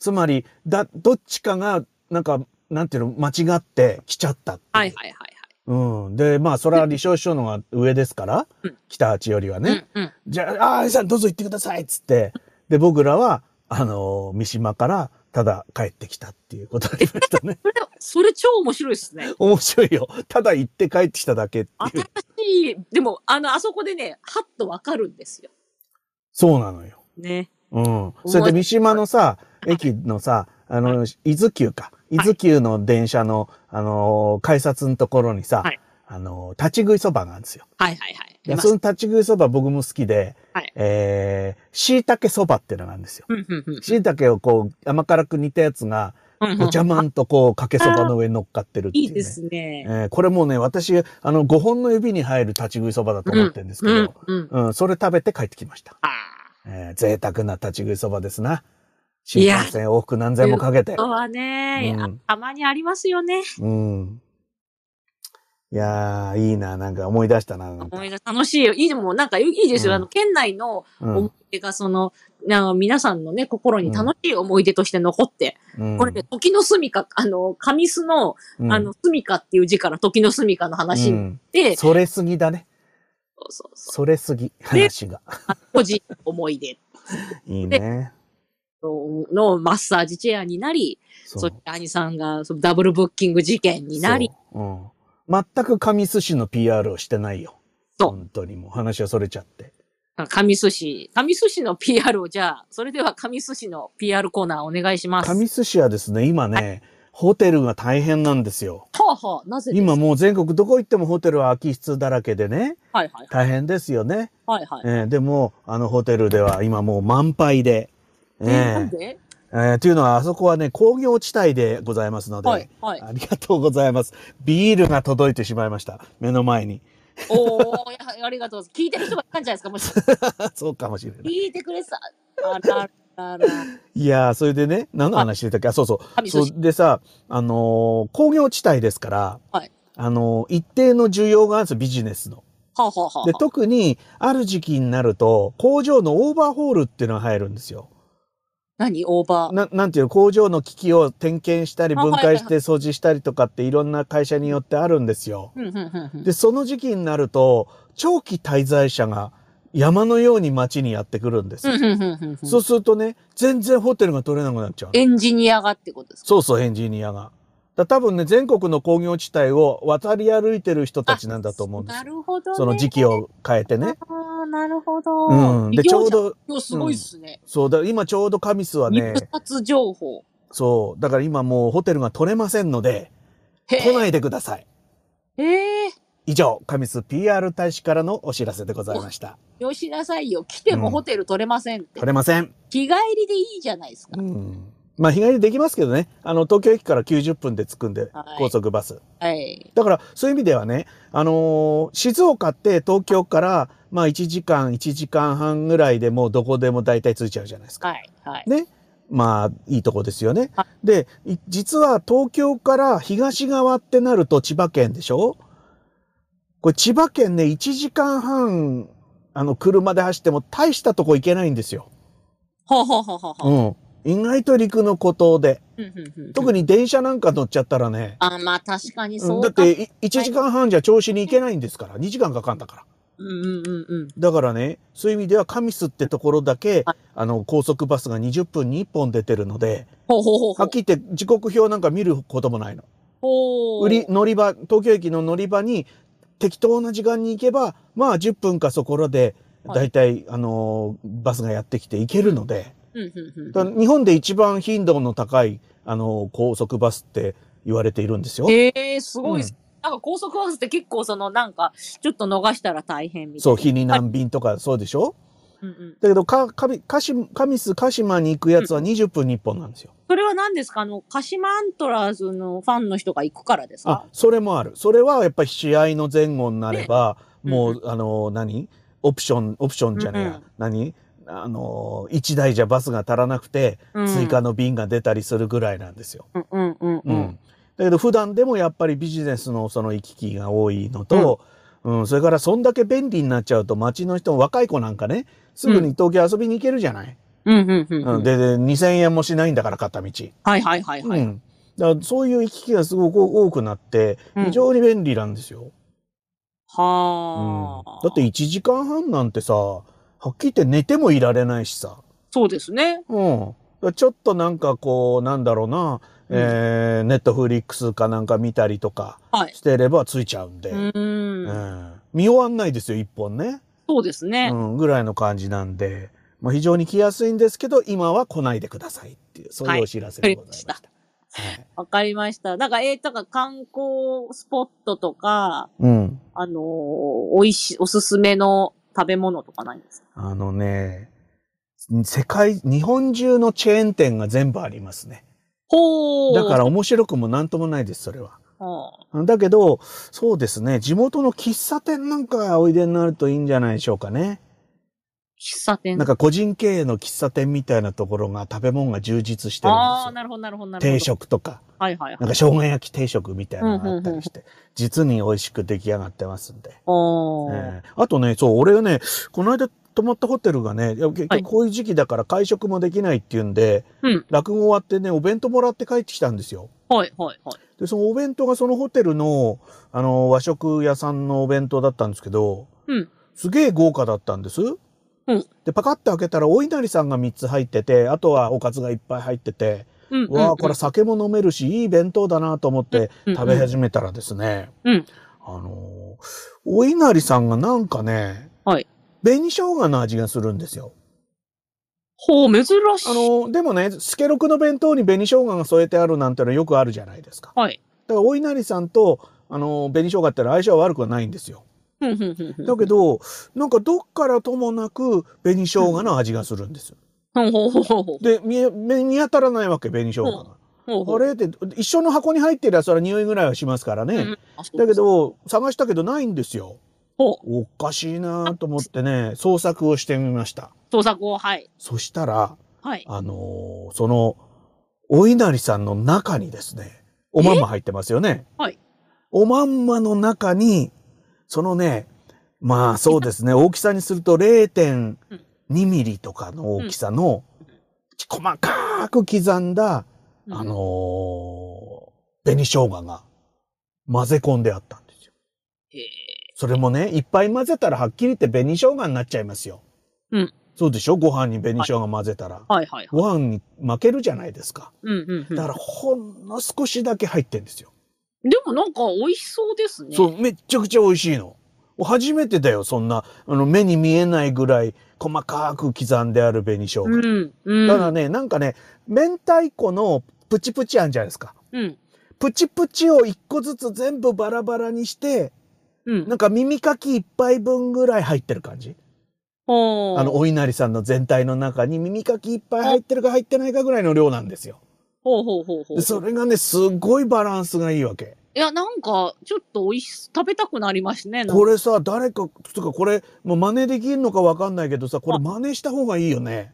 つまり、だ、どっちかが、なんか、なんていうの、間違って来ちゃったっはいはいはいはい。うん。で、まあ、それは李承師匠のが上ですから、うん北八よりはね。うんうん。じゃあ、ああ、さんどうぞ行ってくださいっつって。で、僕らは、あのー三島から、ただ帰ってきたっていうことありましたね。それ、それ超面白いですね。面白いよ。ただ行って帰ってきただけっていう。新しい、でも、あの、あそこでね、はっとわかるんですよ。そうなのよ。ね。うん。それで三島のさ、駅のさ、あの、伊豆急か。伊豆急の電車の、あのー改札のところにさ、はいあのー立ち食いそばがあるんですよ。はいはいはい。でその立ち食いそば僕も好きで、はいえー、椎茸そばっていうのがあるんですよ。椎茸をこう甘辛く煮たやつが、ごちゃまんとこうかけそばの上に乗っかってるっていう、ね。いいですね。えーこれもうね、私、あの、5本の指に入る立ち食いそばだと思ってるんですけうんど、うんうん。うん、それ食べて帰ってきました。あえー贅沢な立ち食いそばですな。い新や幹線往復何千もかけてあ。。はね、うんあたまにありますよね。うん。いやー、いいな、なんか思い出したな。な思い出楽しいよ。いいでも、なんかいいですよ。うんあの、県内のうん思い出が、その、な皆さんのね、心に楽しい思い出として残って、うんこれね、時の住みか、あの、神栖の、うんあの、住みかっていう字から時の住みかの話になっうんて、それすぎだね。そうそうそそれすぎ、話が。う。個人の思い出 いいね。のマッサージチェアになり、そそして兄さんがそのダブルブッキング事件になり、うん。全く神寿司の PR をしてないよ。そう本当にもう話はそれちゃって。神寿司、神寿司の PR をじゃあ、それでは神寿司の PR コーナーお願いします。神寿司はですね、今ね、ホテルが大変なんですよ。はあはあ、なぜ今もう全国どこ行ってもホテルは空き室だらけでね、はいはい大変ですよね。はいはい。えーでも、あのホテルでは今もう満杯で。えーなんで？えーというのは、あそこはね、工業地帯でございますので、はいはい。ありがとうございます。ビールが届いてしまいました。目の前に。おー、いやありがとうございます。聞いてる人がいたんじゃないですか、もし。そうかもしれない。聞いてくれさ。あららら。いやー、それでね、何の話してたっけ？あ、そうそう。そでさ、あのー工業地帯ですから、はいあのー一定の需要があるんですよ、ビジネスの。はあ、はあはあ、で、特に、ある時期になると、工場のオーバーホールっていうのが入るんですよ。何？オーバー。ななんていうの工場の機器を点検したり、分解して掃除したりとかっていろんな会社によってあるんですよ。で、その時期になると、長期滞在者が山のように街にやってくるんですそうするとね、全然ホテルが取れなくなっちゃう。エンジニアがってことですか？そうそう、エンジニアが。だ多分ね、全国の工業地帯を渡り歩いてる人たちなんだと思うんですなよ。るほど、ね。その時期を変えてね。ああ、なるほど。うん。で、ちょうど。ど、今日すごいっすね。そうだ、今ちょうどカミスはね、入札情報。そう、だから今もうホテルが取れませんので、へ来ないでください。え。へえ。以上、カミス PR 大使からのお知らせでございました。よしなさいよ。来てもホテル取れませんって。取れません。日帰りでいいじゃないですか。うん。まあ、日帰りできますけどね。あの、東京駅から90分で着くんで、はい高速バス。はい。だから、そういう意味ではね、あのー静岡って東京から、まあ1時間、1時間半ぐらいでもうどこでも大体着いちゃうじゃないですか。はい。はい。ね。まあ、いいとこですよねは。で、い実は東京から東側ってなると千葉県でしょ？これ千葉県ね、1時間半、あの、車で走っても大したとこ行けないんですよ。ほうほうほうほうほう。うん。意外と陸の孤島で。特に電車なんか乗っちゃったらね、あ、まあ確かにうんそうか。だってい1時間半じゃ調子に行けないんですから、2時間かかんだから。うんうんうんうん。だからね、そういう意味ではカミスってところだけはい、あの、高速バスが20分に1本出てるので、ほうほうほうほうはっ。きり言って時刻表なんか見ることもないの。売り、乗り場、東京駅の乗り場に、適当な時間に行けば、まあ10分かそこらで、はいだいたい、あのーバスがやってきて行けるので、うんうんうんだから日本で一番頻度の高い、あのー高速バスって言われているんですよ。へえ、すごい。うんなんか高速バスって結構そのなんか、ちょっと逃したら大変みたいな。そう、日に何便とかそうでしょ？うんうん。だけど、か、かみ、かし、カミス、鹿島に行くやつは20分に1本なんですよ。それは何ですか？あの、鹿島アントラーズのファンの人が行くからですあか、それもある。それはやっぱり試合の前後になれば、ねもう、うんあの、何？オプション、オプションじゃねえや。うんうん何？あの、1台じゃバスが足らなくて、うん追加の便が出たりするぐらいなんですよ。うんうんうんう。うんん。だけど普段でもやっぱりビジネスのその行き来が多いのと、うん、それからそんだけ便利になっちゃうと街の人も若い子なんかね、すぐに東京遊びに行けるじゃない？うんうんうんうん。うんで、で2000円もしないんだから片道。はいはいはいはい。うん。だからそういう行き来がすごく多くなって、うん非常に便利なんですよ。うんはあ、だって1時間半なんてさ、はっきり言って寝てもいられないしさ。そうですね。うん。ちょっとなんかこう、なんだろうな、うんえー、ネットフリックスかなんか見たりとかはい。してればついちゃうんで。う。うんん見終わんないですよ、一本ね。そうですね。うん、ぐらいの感じなんで、まあ、非常に来やすいんですけど、今は来ないでくださいっていう、そういうお知らせでございました。はい。わかりました。だから、えー、だから観光スポットとか、うん。あのー、おいしい、おすすめの食べ物とかないんですか？あのね、世界、日本中のチェーン店が全部ありますね。ほー。だから面白くもなんともないです、それは。はだけど、そうですね、地元の喫茶店なんかおいでになるといいんじゃないでしょうかね。喫茶店。なんか個人経営の喫茶店みたいなところが食べ物が充実してるんああ、ですなるほど、なるほど、なるほど。よ。定。食とか、はいはいはい。なんか生姜焼き定食みたいなのがあったりして、実に美味しく出来上がってますんで。ええあとね、そう、俺がね、この間泊まったホテルがね、結はい局こういう時期だから会食もできないっていうんで、うん。落語終わってね、お弁当もらって帰ってきたんですよ。はいはいはい。で、そのお弁当がそのホテルの、あの、和食屋さんのお弁当だったんですけど、うん。すげえ豪華だったんです。うんで、パカッて開けたら、お稲荷さんが3つ入ってて、あとはおかずがいっぱい入ってて、うん。うわあ、これ酒も飲めるし、いい弁当だなと思ってうん食べ始めたらですね、うんあのーお稲荷さんがなんかね、はい紅生姜の味がするんですよ。ほう、珍しい。あのーでもね、スケロクの弁当に紅生姜が添えてあるなんてのはよくあるじゃないですか。はい。だからお稲荷さんと、あのー紅生姜って相性は悪くはないんですよ。だけど、なんかどっからともなく紅生姜の味がするんですで、見え見見当たらないわけ、紅生姜が。あれって、一緒の箱に入ってるやつは匂いぐらいはしますからね。うんだけど、探したけどないんですよ。おかしいなと思ってね、捜索をしてみました。捜索を、はい。そしたら、はい。あのーその、お稲荷さんの中にですね、おまんま入ってますよね。はい。おまんまの中に、そのね、まあそうですね、大きさにすると0.2ミリとかの大きさの、細かく刻んだ、うんあのー紅生姜が混ぜ込んであったんですよ。それもね、いっぱい混ぜたらはっきり言って紅生姜になっちゃいますよ。うん。そうでしょ？ご飯に紅生姜混ぜたら。はいはい。ご飯に負けるじゃないですか。うんうんうん。だからほんの少しだけ入ってんですよ。でもなんか美味しそうですね。そう、めっちゃくちゃ美味しいの。初めてだよ、そんな、あの、目に見えないぐらい細かく刻んである紅生姜。うん。うん。ただね、なんかね、明太子のプチプチあんじゃないですか。うん。プチプチを一個ずつ全部バラバラにして、うん。なんか耳かき一杯分ぐらい入ってる感じ。ほう。あの、お稲荷さんの全体の中に耳かき一杯入ってるか入ってないかぐらいの量なんですよ。ほうほうほうほう。でそれがね、すっごいバランスがいいわけ。いや、なんか、ちょっと美味し、食べたくなりますね。これさ、誰か、つかこれ、もう真似できるのかわかんないけどさ、これあ真似した方がいいよね。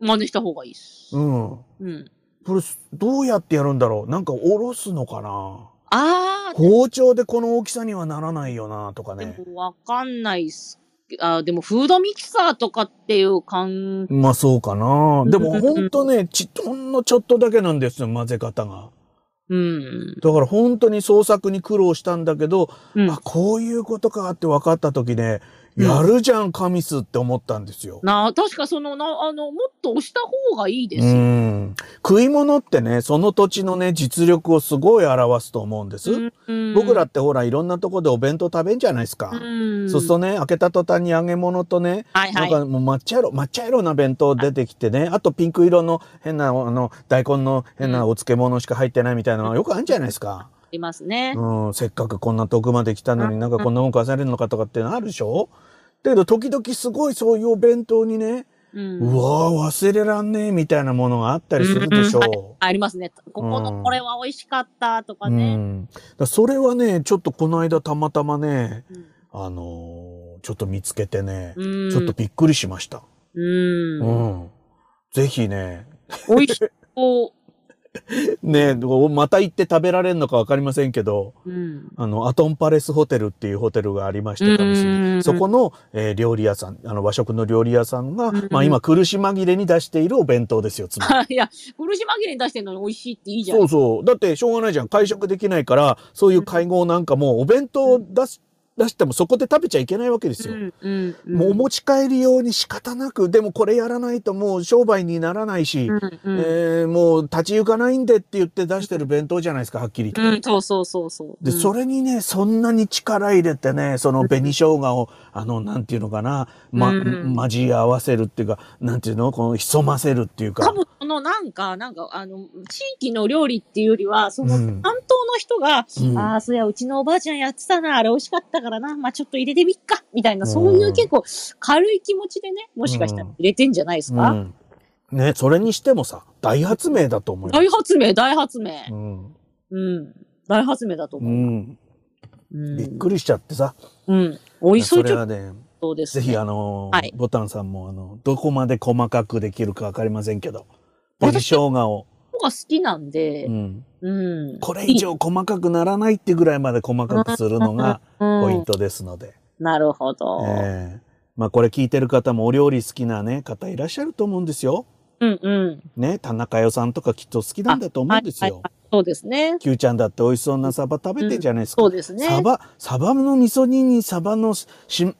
真似した方がいいっす。うん。うん。これ、どうやってやるんだろうなんかおろすのかなあ包丁でこの大きさにはならないよなとかね。もわかんないっす。あーでもフードミキサーとかっていう感、まあそうかな。でもほんとね、ち、ほんのちょっとだけなんですよ、混ぜ方が。うん。だから本当に創作に苦労したんだけど、うんあ、こういうことかって分かった時ね、やるじゃん、神栖って思ったんですよ。なあ、確かその、な、あの、もっと押した方がいいですうよ。ん。食い物ってね、その土地のね、実力をすごい表すと思うんです。うん僕らってほら、いろんなとこでお弁当食べんじゃないですか。うんそうするとね、開けた途端に揚げ物とね、はいはい。なんかもう抹茶色、抹茶色な弁当出てきてね、あとピンク色の変な、あの、大根の変なお漬物しか入ってないみたいなのがよくあるんじゃないですか。ありますね。うん、せっかくこんな遠くまで来たのになんかこんなもん食わされるのかとかってのあるでしょ？だけど時々すごいそういうお弁当にね、うんうわー忘れらんねえみたいなものがあったりするでしょ？うんありますね。ここのこれは美味しかったとかうね。ん。だそれはね、ちょっとこの間たまたまね、うんあのーちょっと見つけてね、うんちょっとびっくりしました。うん。うん。ぜひね、美味しそう。ね、また行って食べられるのかわかりませんけど、うん。あの、アトンパレスホテルっていうホテルがありまして、上うん市にそこの、えー料理屋さん、あの、和食の料理屋さんが、うんまあ今苦し紛れに出しているお弁当ですよ、つまり。いや、苦し紛れに出してるのに美味しいっていいじゃん。そうそう。だってしょうがないじゃん。会食できないから、そういう会合なんかもお弁当を出す、出してもそこで食べちゃいけないわけですよ。うんうんうんもうお持ち帰り用に仕方なく、でもこれやらないともう商売にならないし、うんうんえーもう立ち行かないんでって言って出してる弁当じゃないですか、はっきり言って。うん、そうそうそうそう。で、それにね、そんなに力入れてね、その紅生姜を、あの、なんていうのかな、ま、うん交え合わせるっていうか、なんていうのこの潜ませるっていうか。多分、そのなんか、なんか、あの、地域の料理っていうよりは、そのうん担当の人が、うんああ、そういや、うちのおばあちゃんやってたな、あれ美味しかったからな、まあちょっと入れてみっか、みたいな、そういう結構軽い気持ちでね、もしかしたら入れてんじゃないですか？うん。ね、それにしてもさ、大発明だと思います。大発明、大発明。うん。うん。大発明だとう思う。ん。うん。びっくりしちゃってさ。うん。美味しそれはね、とですね。ぜひあのーはいボタンさんもあの、どこまで細かくできるかわかりませんけど、紅生姜を、が好きなんでう、ん。うん。これ以上細かくならないってぐらいまで細かくするのがうん、ポイントですので。なるほど。ええまあこれ聞いてる方もお料理好きなね、方いらっしゃると思うんですよ。うんうん。ね、田中代さんとかきっと好きなんだと思うんですよ。はいはいはいそうですね。Q ちゃんだって美味しそうなサバ食べてんじゃないですか。そうですね。サバ、サバの味噌煮にサバのし、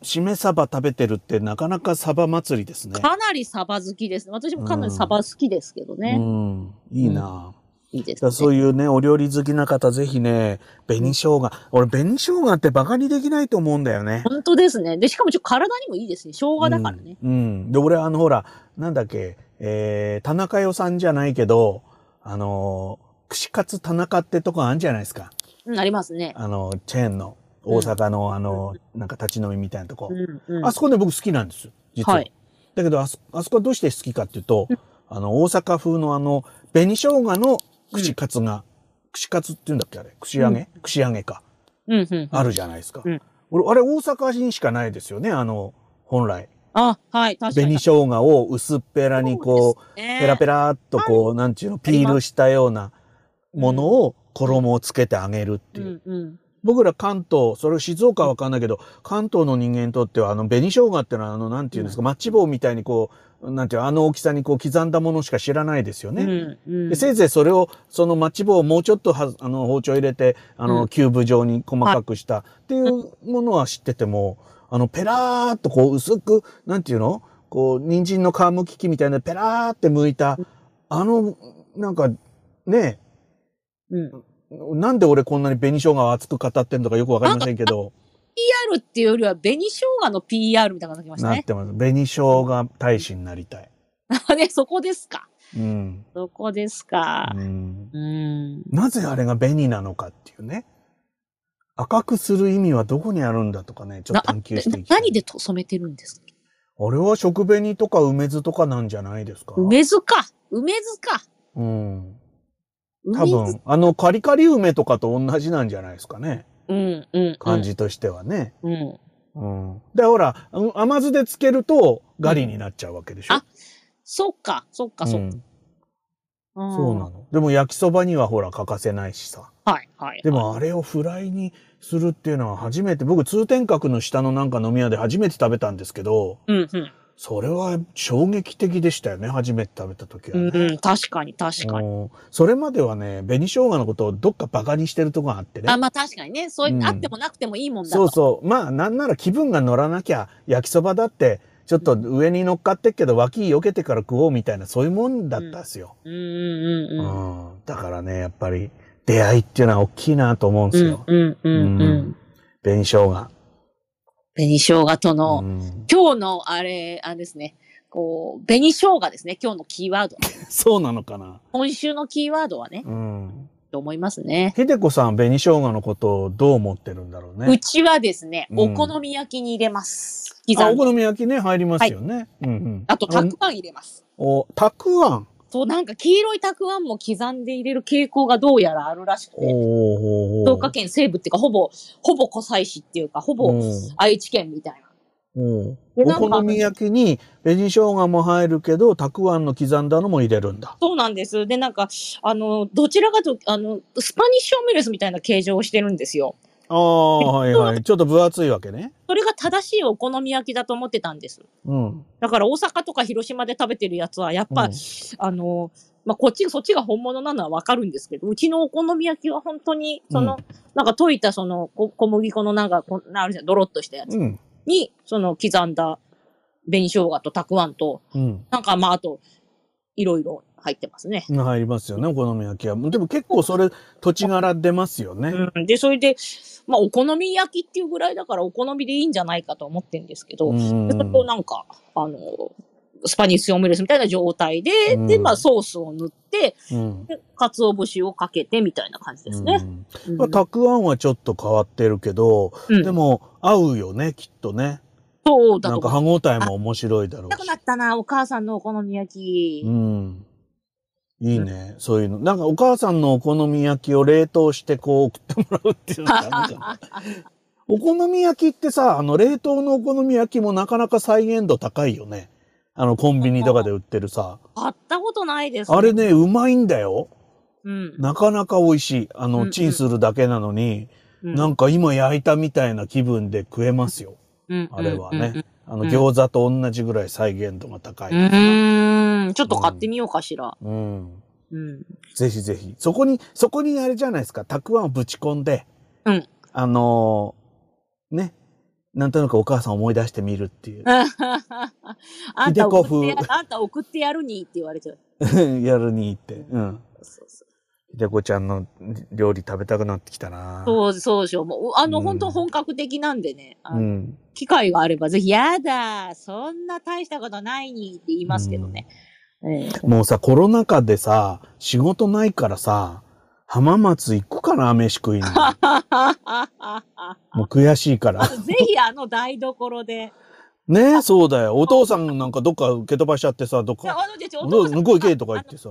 しめサバ食べてるってなかなかサバ祭りですね。かなりサバ好きです。私もかなりサバ好きですけどうね。ん、いいな、いいですね。そういうね、お料理好きな方ぜひね、紅生姜。俺、紅生姜ってバカにできないと思うんだよね。本当ですね。で、しかもちょっと体にもいいですね。生姜だからね。うん。うんで、俺、あの、ほら、なんだっけ、えー、田中代さんじゃないけど、あのー串カツ田中ってとこあるんじゃないですか。うん、ありますね。あの、チェーンの、大阪の、あの、なんか立ち飲みみたいなとこ。うんうん。あそこで僕好きなんです。実は。はいだけどあそ、あそこはどうして好きかっていうと、あの、大阪風のあの、紅生姜の串カツが、串カツって言うんだっけあれ？串揚げ、串揚げか。うんうん。あるじゃないですか。うん俺、あれ大阪にしかないですよね、あの、本来。あ、はい、確かに。紅生姜を薄っぺらにこう、ペペラペラっとこう、なんちゅうの、ピールしたようなものを衣をつけてあげるっていう。うんうん。僕ら関東、それ静岡はわかんないけど、関東の人間にとっては、あの、紅生姜ってのは、あの、なんていうんですか、マッチ棒みたいにこう、なんていうのあの大きさにこう刻んだものしか知らないですよね。うんうんでせいぜいそれを、そのマッチ棒をもうちょっとは、あの、包丁入れて、あの、うんキューブ状に細かくしたっていうものは知ってても、あの、ペラーっとこう薄く、なんていうのこう、人参の皮むき器みたいなペラーって剥いた、あの、なんか、ね、うん。なんで俺こんなに紅生姜を熱く語ってんのかよくわかりませんけど、PR っていうよりは、紅生姜の PR みたいなのが来ましたね。なってます。紅生姜大使になりたい。ね、そこですか。うん。そこですかう。んうん。なぜあれが紅なのかっていうね。赤くする意味はどこにあるんだとかね、ちょっと探求していきたい。何でと染めてるんですか？あれは食紅とか梅酢とかなんじゃないですか？梅酢か。梅酢か。うん。多分、あのカリカリ梅とかと同じなんじゃないですかね。うん、うん。感。じとしてはね。うん。うん。で、ほら、うん甘酢でつけるとガリになっちゃうわけでしょ？あそっか、そっか、そっか。うんそうなの。の。でも焼きそばにはほら欠かせないしさ。はい、はい。でもあれをフライにするっていうのは初めて、僕通天閣の下のなんか飲み屋で初めて食べたんですけど、うん、うん。それは衝撃的でしたよね、初めて食べた時はね。うん、確かに確かに。うんそれまではね、紅生姜のことをどっかバカにしてるとこがあってね。あ、まあ確かにね。そういう、うんあってもなくてもいいもんだと。そうそう。まあ、なんなら気分が乗らなきゃ、焼きそばだって、ちょっと上に乗っかってっけど、脇避けてから食おうみたいな、そういうもんだったんですよ。うんうんうんうん。うんだからね、やっぱり、出会いっていうのは大きいなと思うんですよ。うんうんうん。紅生姜。紅生姜との、うん今日のあれ、あれですね。こう、紅生姜ですね。今日のキーワード。そうなのかな。今週のキーワードはね、うん。と思いますね。ひでこさん、紅生姜のことをどう思ってるんだろううね。ちはですね、うんお好み焼きに入れます。刻あ、おんで。好み焼きね、入りますよね。うんうん。あと、たくあん入れます。お、たくあん。そう、なんか黄色いたくあんも刻んで入れる傾向がどうやらあるらしくて、福岡県西部っていうか、ほぼ、ほぼ湖西市っていうか、ほぼ愛知県みたいな。うん。でなんかお好み焼きに紅生姜も入るけど、たくあんの刻んだのも入れるんだ。そうなんです。で、なんか、あの、どちらかと、あの、スパニッシュオムレスみたいな形状をしてるんですよ。ああ、はいはい。ちょっと分厚いわけね。それが正しいお好み焼きだと思ってたんです。うん。だから大阪とか広島で食べてるやつは、やっぱ、うんあの、まあ、こっち、そっちが本物なのはわかるんですけど、うちのお好み焼きは本当に、その、うなんか溶いたそのこ小麦粉のなんか、こあるじゃん、ドロッとしたやつうん。に、その刻んだ紅生姜とたくあんと、うん。なんかまあ、あと、いろいろ入ってますね。入りますよね、お好み焼きは。でも結構それ、土地柄出ますよね。うん、で、それで、まあ、お好み焼きっていうぐらいだから、お好みでいいんじゃないかと思ってるんですけど、それをなんか、あの、スパニッシュオムレスみたいな状態で、で、うんまあ、ソースを塗って、うん。で、鰹節をかけてみたいな感じですね。うんうんまあ、たくあんはちょっと変わってるけど、うんでも合うよね、きっとね。そうだとなんか思う。歯応えも面白いだろうしなくな。ったな、お母さんのお好み焼き。うん。いいね、そういうの。なんかお母さんのお好み焼きを冷凍してこう送ってもらうっていうのがあるかな お好み焼きってさ、あの冷凍のお好み焼きもなかなか再現度高いよね。あのコンビニとかで売ってるさ。買ったことないです、あれ。ね、うまいんだよ。うん。なかなか美味しい。あの、うんうんチンするだけなのに、うんなんか今焼いたみたいな気分で食えますよ。あれはね。あの、うん餃子と同じぐらい再現度が高い。うん。ちょっと買ってみようかしら。うん。うん。ぜひぜひ。そこに、そこにあれじゃないですか、たくあんをぶち込んで、うん。あのーね、なんとなくお母さん思い出してみるっていう。あんた送ってやひでこ風あんた送ってやるにって言われちゃう。やるに行って。うん。そうそうひでこちゃんの料理食べたくなってきたなそうそうでしょう。もう、あの、うん本当本格的なんでね。うん。機会があればぜひ、やだ、そんな大したことないにって言いますけどね。ええもうさ、コロナ禍でさ、仕事ないからさ、浜松行くかな、飯食いに。もう悔しいから。ぜひあの台所で。ねそうだよ。お父さんなんかどっか蹴飛ばしちゃってさ、どっか、あのじゃあお向父さんこう行けとか言ってさ。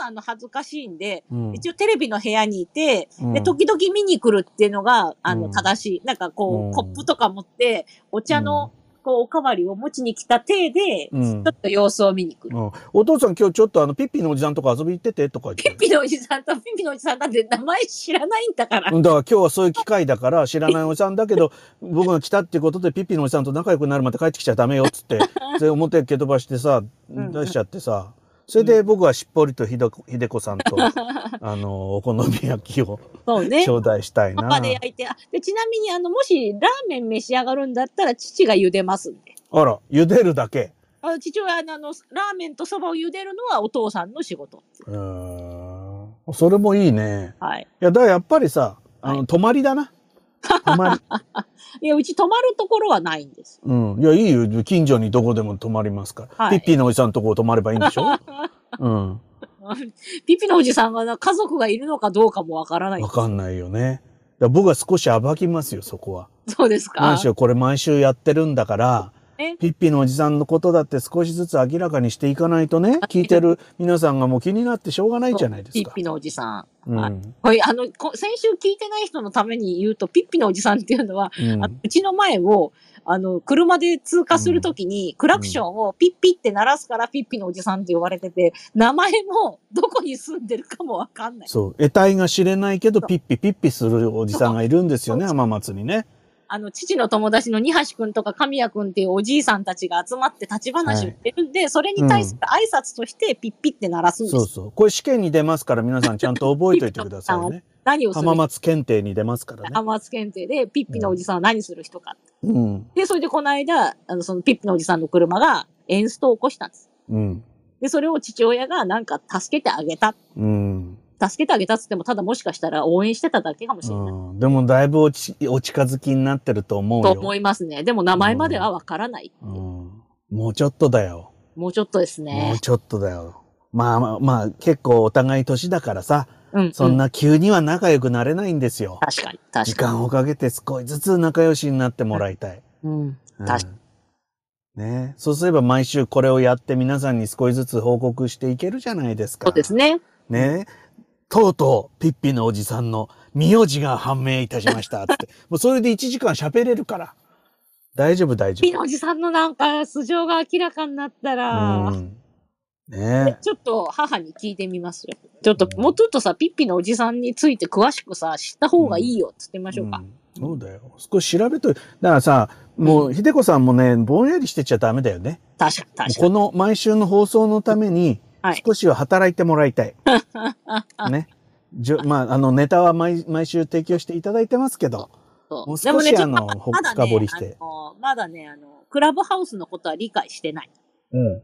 さんあの恥ずかしいんで、うん。一応テレビの部屋にいて、うん。で、時々見に来るっていうのが、あの、うん。正しい。なんかこう、うん。コップとか持って、お茶の、こう、おかわりを持ちに来た体で、うん。ちょっと様子を見に来る。うん。お父さん今日ちょっとあのピッピのおじさんとか遊び行っててとか言って。ピッピのおじさんとピッピのおじさんなんて名前知らないんだから。うん。だから今日はそういう機会だから知らないおじさんだけど 僕が来たっていうことでピッピのおじさんと仲良くなるまで帰ってきちゃダメよっつって で表蹴飛ばしてさん。出しちゃってさそれで僕はしっぽりとひでこひでこさんと あのお好み焼きをそうね。頂戴したいパな。パで焼いて、あでちなみに、あの、もし、ラーメン召し上がるんだったら、父が茹でますんで。あら茹でるだけ。あの父親のあの、ラーメンとそばを茹でるのはお父さんの仕事。うーんそれもいいね。はい。いやだからやっぱりさあの、はい泊まりだな。泊まり。いや、うち泊まるところはないんです。うん。いや、いいよ。近所にどこでも泊まりますから。はいピッピーのおじさんのとこ泊まればいいんでしょ？うん。ピピのおじさんがな家族がいるのかどうかもわからないわ。かんないよね。僕は少し暴きますよ、そこは。そうですか？何しろこれ毎週やってるんだから、えピッピのおじさんのことだって少しずつ明らかにしていかないとね、聞いてる皆さんがもう気になってしょうがないじゃないですか。ピッピのおじさん。うん。はいあの、こ先週聞いてない人のために言うと、ピッピのおじさんっていうのは、うんあうちの前を、あの、車で通過するときに、クラクションをピッピって鳴らすからピッピのおじさんって呼ばれてて、名前もどこに住んでるかもわかんない。そう。得体が知れないけど、ピッピピッピするおじさんがいるんですよね、浜松にね。あの、父の友達の二橋くんとか神谷くんっていうおじいさんたちが集まって立ち話をしてるんで、それに対する挨拶としてピッピって鳴らすんです。そうそう。これ試験に出ますから皆さんちゃんと覚えておいてくださいね。何をする浜松検定に出ますからね。浜松検定でピッピのおじさんは何する人か。うん。で、それでこの間、あの、そのピッピのおじさんの車がエンストを起こしたんです。うん。で、それを父親がなんか助けてあげた。うん。助けてあげたっつっても、ただもしかしたら応援してただけかもしれない。うん、でもだいぶおちお近づきになってると思うよ。と思いますね。でも名前まではわからない。うん、もうちょっとだよ。もうちょっとですもねう。ちょっとだよ。まあまあまあ、結構お互い年だからさ、うん。そんうな急には仲良くなれないんですよ。確かに、確時かに。間をかけて少しずつ仲良しになってもらいたい。うん。うん確かねそうすれば毎週これをやって皆さんに少しずつ報告していけるじゃないですか。そうですね。ねとうとう、ピッピのおじさんの名字が判明いたしました。つって。もうそれで1時間喋れるから。大丈夫、大丈ピッピのおじさんのなんか素性が明らかになったら、夫。うん。ねちょっと母に聞いてみますよ。ちょっと、もうちょっとさ、ピッピのおじさんについて詳しくさ、知った方がいいよ、つってみましょうか。うんそうだよ。少し調べといだからさ、もう、ひでこさんもね、ぼんやりしてちゃダメだよね。確かに、確かこの毎週の放送のためにはい、少しは働いてもらいたい。ね。じょまあ、あの、ネタは毎毎週提供していただいてますけど、もう少しあの、ほまだ深掘りねして。まだね、あの、クラブハウスのことは理解してない。うん。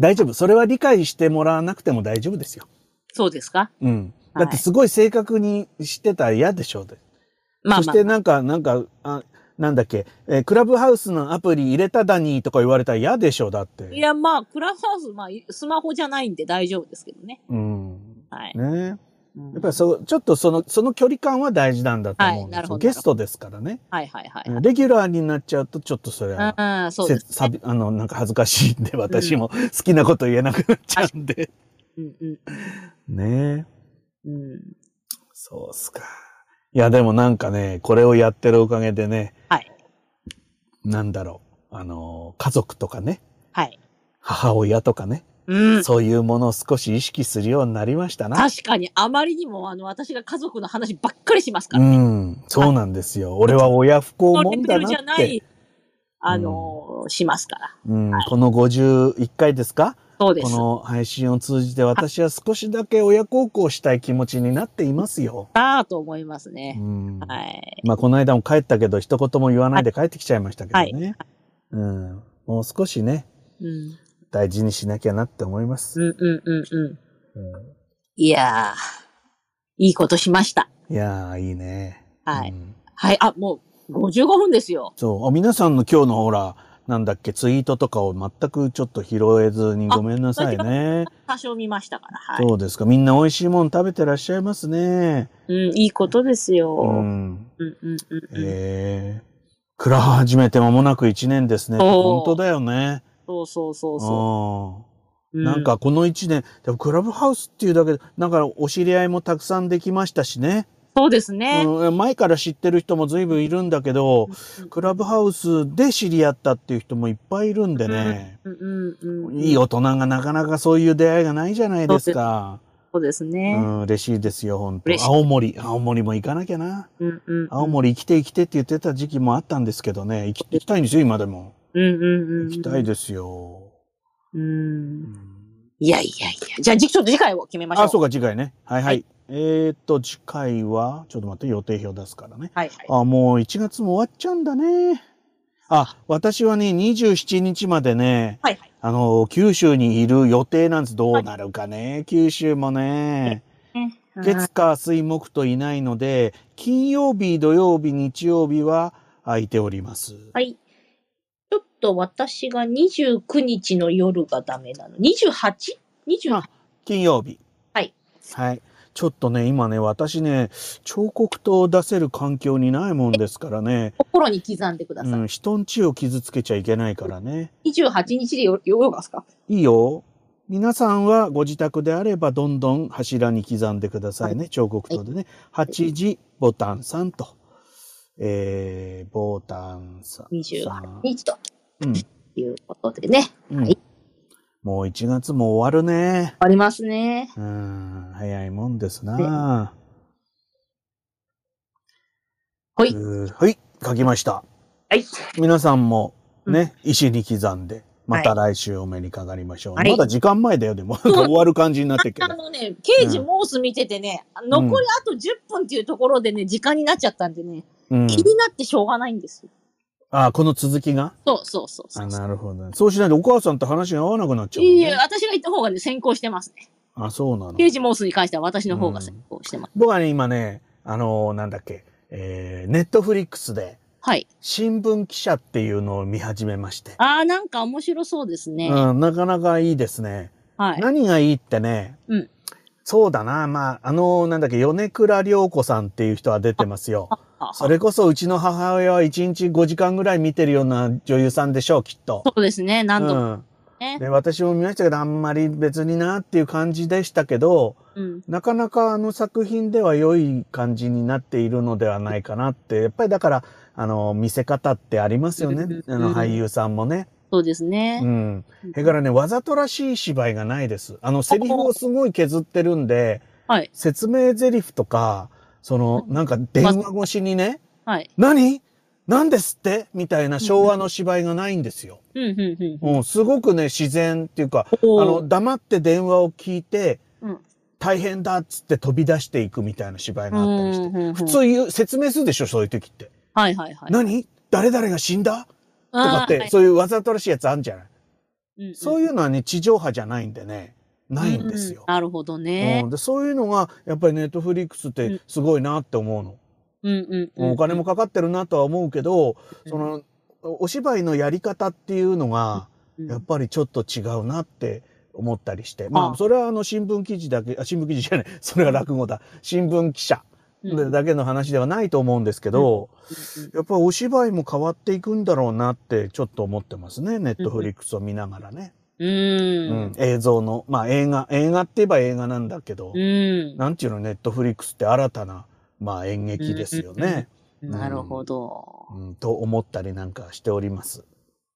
大丈夫。それは理解してもらわなくても大丈夫ですよ。そうですか？うん。はいだってすごい正確にしてたら嫌でしょうで。まあまあそして。なんか、なんか、あ、なんだっけ、えークラブハウスのアプリ入れただにとか言われたら嫌でしょ、だって。いや、まあ、クラブハウス、まあ、スマホじゃないんで大丈夫ですけどね。うん。はい。ねうんやっぱりそう、ちょっとその、その距離感は大事なんだと思うんですよ。はいなるほどゲストですからね。はいはいはい。レギュラーになっちゃうと、ちょっとそれは、うんうん、そうです、せさびあの、なんか恥ずかしいんで、私も好きなこと言えなくなっちゃうんで。うんうんねうん。そうっすか。いや、でもなんかね、これをやってるおかげでね、はい。なんだろう、あの、家族とかね、はい。母親とかね、うん。そういうものを少し意識するようになりましたな。確かに、あまりにも、あの、私が家族の話ばっかりしますかうらね。ん、そうなんですよ。俺は親不幸このもんだなってあの、しますから。うん、この51回ですか。この配信を通じて私は少しだけ親孝行したい気持ちになっていますよ。だと思いますうね。ん。はい。まあ、この間も帰ったけど、一言も言わないで帰ってきちゃいましたけどね。うん。もう少しね、うん。大事にしなきゃなって思います。うんうんうんうん。うんいやー、いいことしました。いやー、いいね。はいうんはい。あ、もう、55分ですよ。そう。あ皆さんの今日のほら、なんだっけ、ツイートとかを全くちょっと拾えずにごめんなさいね。多少見ましたから。はい。そうですか。みんな美味しいもん食べてらっしゃいますね。うん、いいことですよ。ううん、ん。うん、うん。うんええクラブ始めて間もなく1年ですね。本当だよね。そうそうそうそうう。ん。なんかこの1年、でもクラブハウスっていうだけで、なんかお知り合いもたくさんできましたしね。そうですね。うん、前から知ってる人も随分いるんだけど、クラブハウスで知り合ったっていう人もいっぱいいるんでね。うん、うん、うん。いい大人がなかなかそういう出会いがないじゃないですか。そうですうね。ん、嬉しいですよ、本当青森、青森も行かなきゃな。うん、うん。青森生きて生きてって言ってた時期もあったんですけどね、行き行きたいんですよ、今でも。うん、うん、うん。行きたいですよ。う。うんんいやいやいや。じゃあ、じちょっと次回を決めましょう。あ、そうか、次回ね。はいははいい。えーっと、次回は、ちょっと待って、予定表出すからね。はい、はい。あ、もう1月も終わっちゃうんだね。あ、私はね、27日までね、はい、はい。あの、九州にいる予定なんです。どうなるかね、九州もね。月、火、水、木といないので、金曜日、土曜日、日曜日は空いております。はい。ちょっと私が29日の夜がダメなの。28?28? あ金曜日。はい。はい。ちょっとね、今ね、私ね、彫刻刀を出せる環境にないもんですからね、心に刻んでください。うん、人んちを傷つけちゃいけないからね。28日でよ、よよがすか？いいよ。皆さんはご自宅であればどんどん柱に刻んでくださいね。彫刻刀でね。8時ボタン3と。えー、ボタン3。?28 日とうん。いうことでね。うんはいもう1月も終わるね。ありますね。うん、早いもんですな。はいはい。書きました。はい。皆さんもね、石に刻んで、また来週お目にかかりましょう。はいまだ時間前だよ、でも。終わる感じになってるけど。あのね、刑事モース見ててね、残りあと10分っていうところでね、時間になっちゃったんでね、うん。気になってしょうがないんですよ。あ、この続きが？そうそうそうそあ、う。なるほどね。そうしないとお母さんと話が合わなくなっちゃうね、いいえ、私が言った方がね、先行してますね。あ、そうなの。刑事モースに関しては私の方が先行してます。僕はね、今ね、あのーなんだっけ、えー、ネットフリックスで、はい。新聞記者っていうのを見始めまして。あー、なんか面白そうですね。うん、なかなかいいですね。はい。何がいいってね、うんそうだな、まあ、あのーなんだっけ、米倉涼子さんっていう人は出てますよ。あそれこそうちの母親は1日5時間ぐらい見てるような女優さんでしょう、きっと。そうですね、何度もうん。ね。で、私も見ましたけど、あんまり別になっていう感じでしたけど、うん。なかなかあの作品では良い感じになっているのではないかなって、やっぱりだから、あの、見せ方ってありますよね。うんあの俳優さんもね。そうですねう。ん。それからね、わざとらしい芝居がないです。あの、セリフをすごい削ってるんで、はい。説明台詞とか、その、なんか電話越しにね、はい。何？何ですって？みたいな昭和の芝居がないんですよ。うん、うん、うん。うん、すごくね、自然っていうか、あの、黙って電話を聞いて、うん。大変だっつって飛び出していくみたいな芝居があったりして。うんうんうん。普通言う、説明するでしょ、そういう時って。はい、はい、はい。何？誰々が死んだ？とかって、はい。そういうわざとらしいやつあるんじゃない、うん。そういうのはね、地上波じゃないんでね、ないんですよう。なるほどうねん。でそういうのが、やっぱりネットフリックスってすごいなって思うの。うん、うんうん。お金もかかってるなとは思うけど、うんその、お芝居のやり方っていうのが、うん、やっぱりちょっと違うなって思ったりして。まああ、それはあの新聞記事だけ、あ、新聞記事じゃない、それは落語だ。新聞記者うんだけの話ではないと思うんですけど、やっぱりお芝居も変わっていくんだろうなってちょっと思ってますね。ネットフリックスを見ながらね。う。うんん。映像の、まあ映画、映画って言えば映画なんだけど、うん。なんていうの、ネットフリックスって新たな、まあ演劇ですよね。なるほど。うん、と思ったりなんかしております。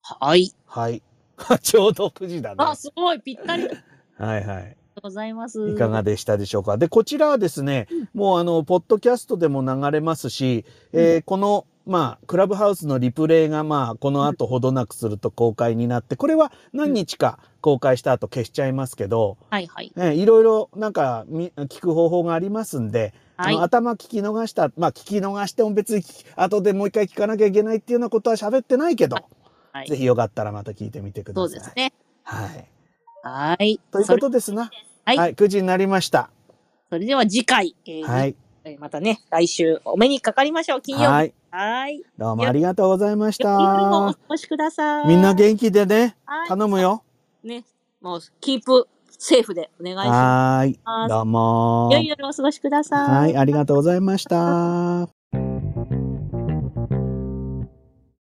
はい。はい。ちょうど9時だね。あ、すごい、ぴったり。は いはい。うございます。いかがでしたでしょうか。で、こちらはですね、もうあの、ポッドキャストでも流れますし、えーこの、まあ、クラブハウスのリプレイが、まあ、この後ほどなくすると公開になって、これは何日か公開した後消しちゃいますけど、はい、はい。えーいろいろなんかみ聞く方法がありますんで、あはいの。頭聞き逃した、まあ聞き逃しても別に後でもう一回聞かなきゃいけないっていうようなことは喋ってないけど、はいぜひよかったらまた聞いてみてください。そうですね。はい。はい。ということですな。はいはい、9時になりました。それでは次回、えーはい。えーまたね、来週お目にかかりましょう。金曜日。はい。はい。どうもありがとうございました過。ごしください。みんな元気でね、はい頼むよ。ね、もう、キープセーフでお願いしまはーい。どうも良い夜をお過ごしください。はい、ありがとうございました。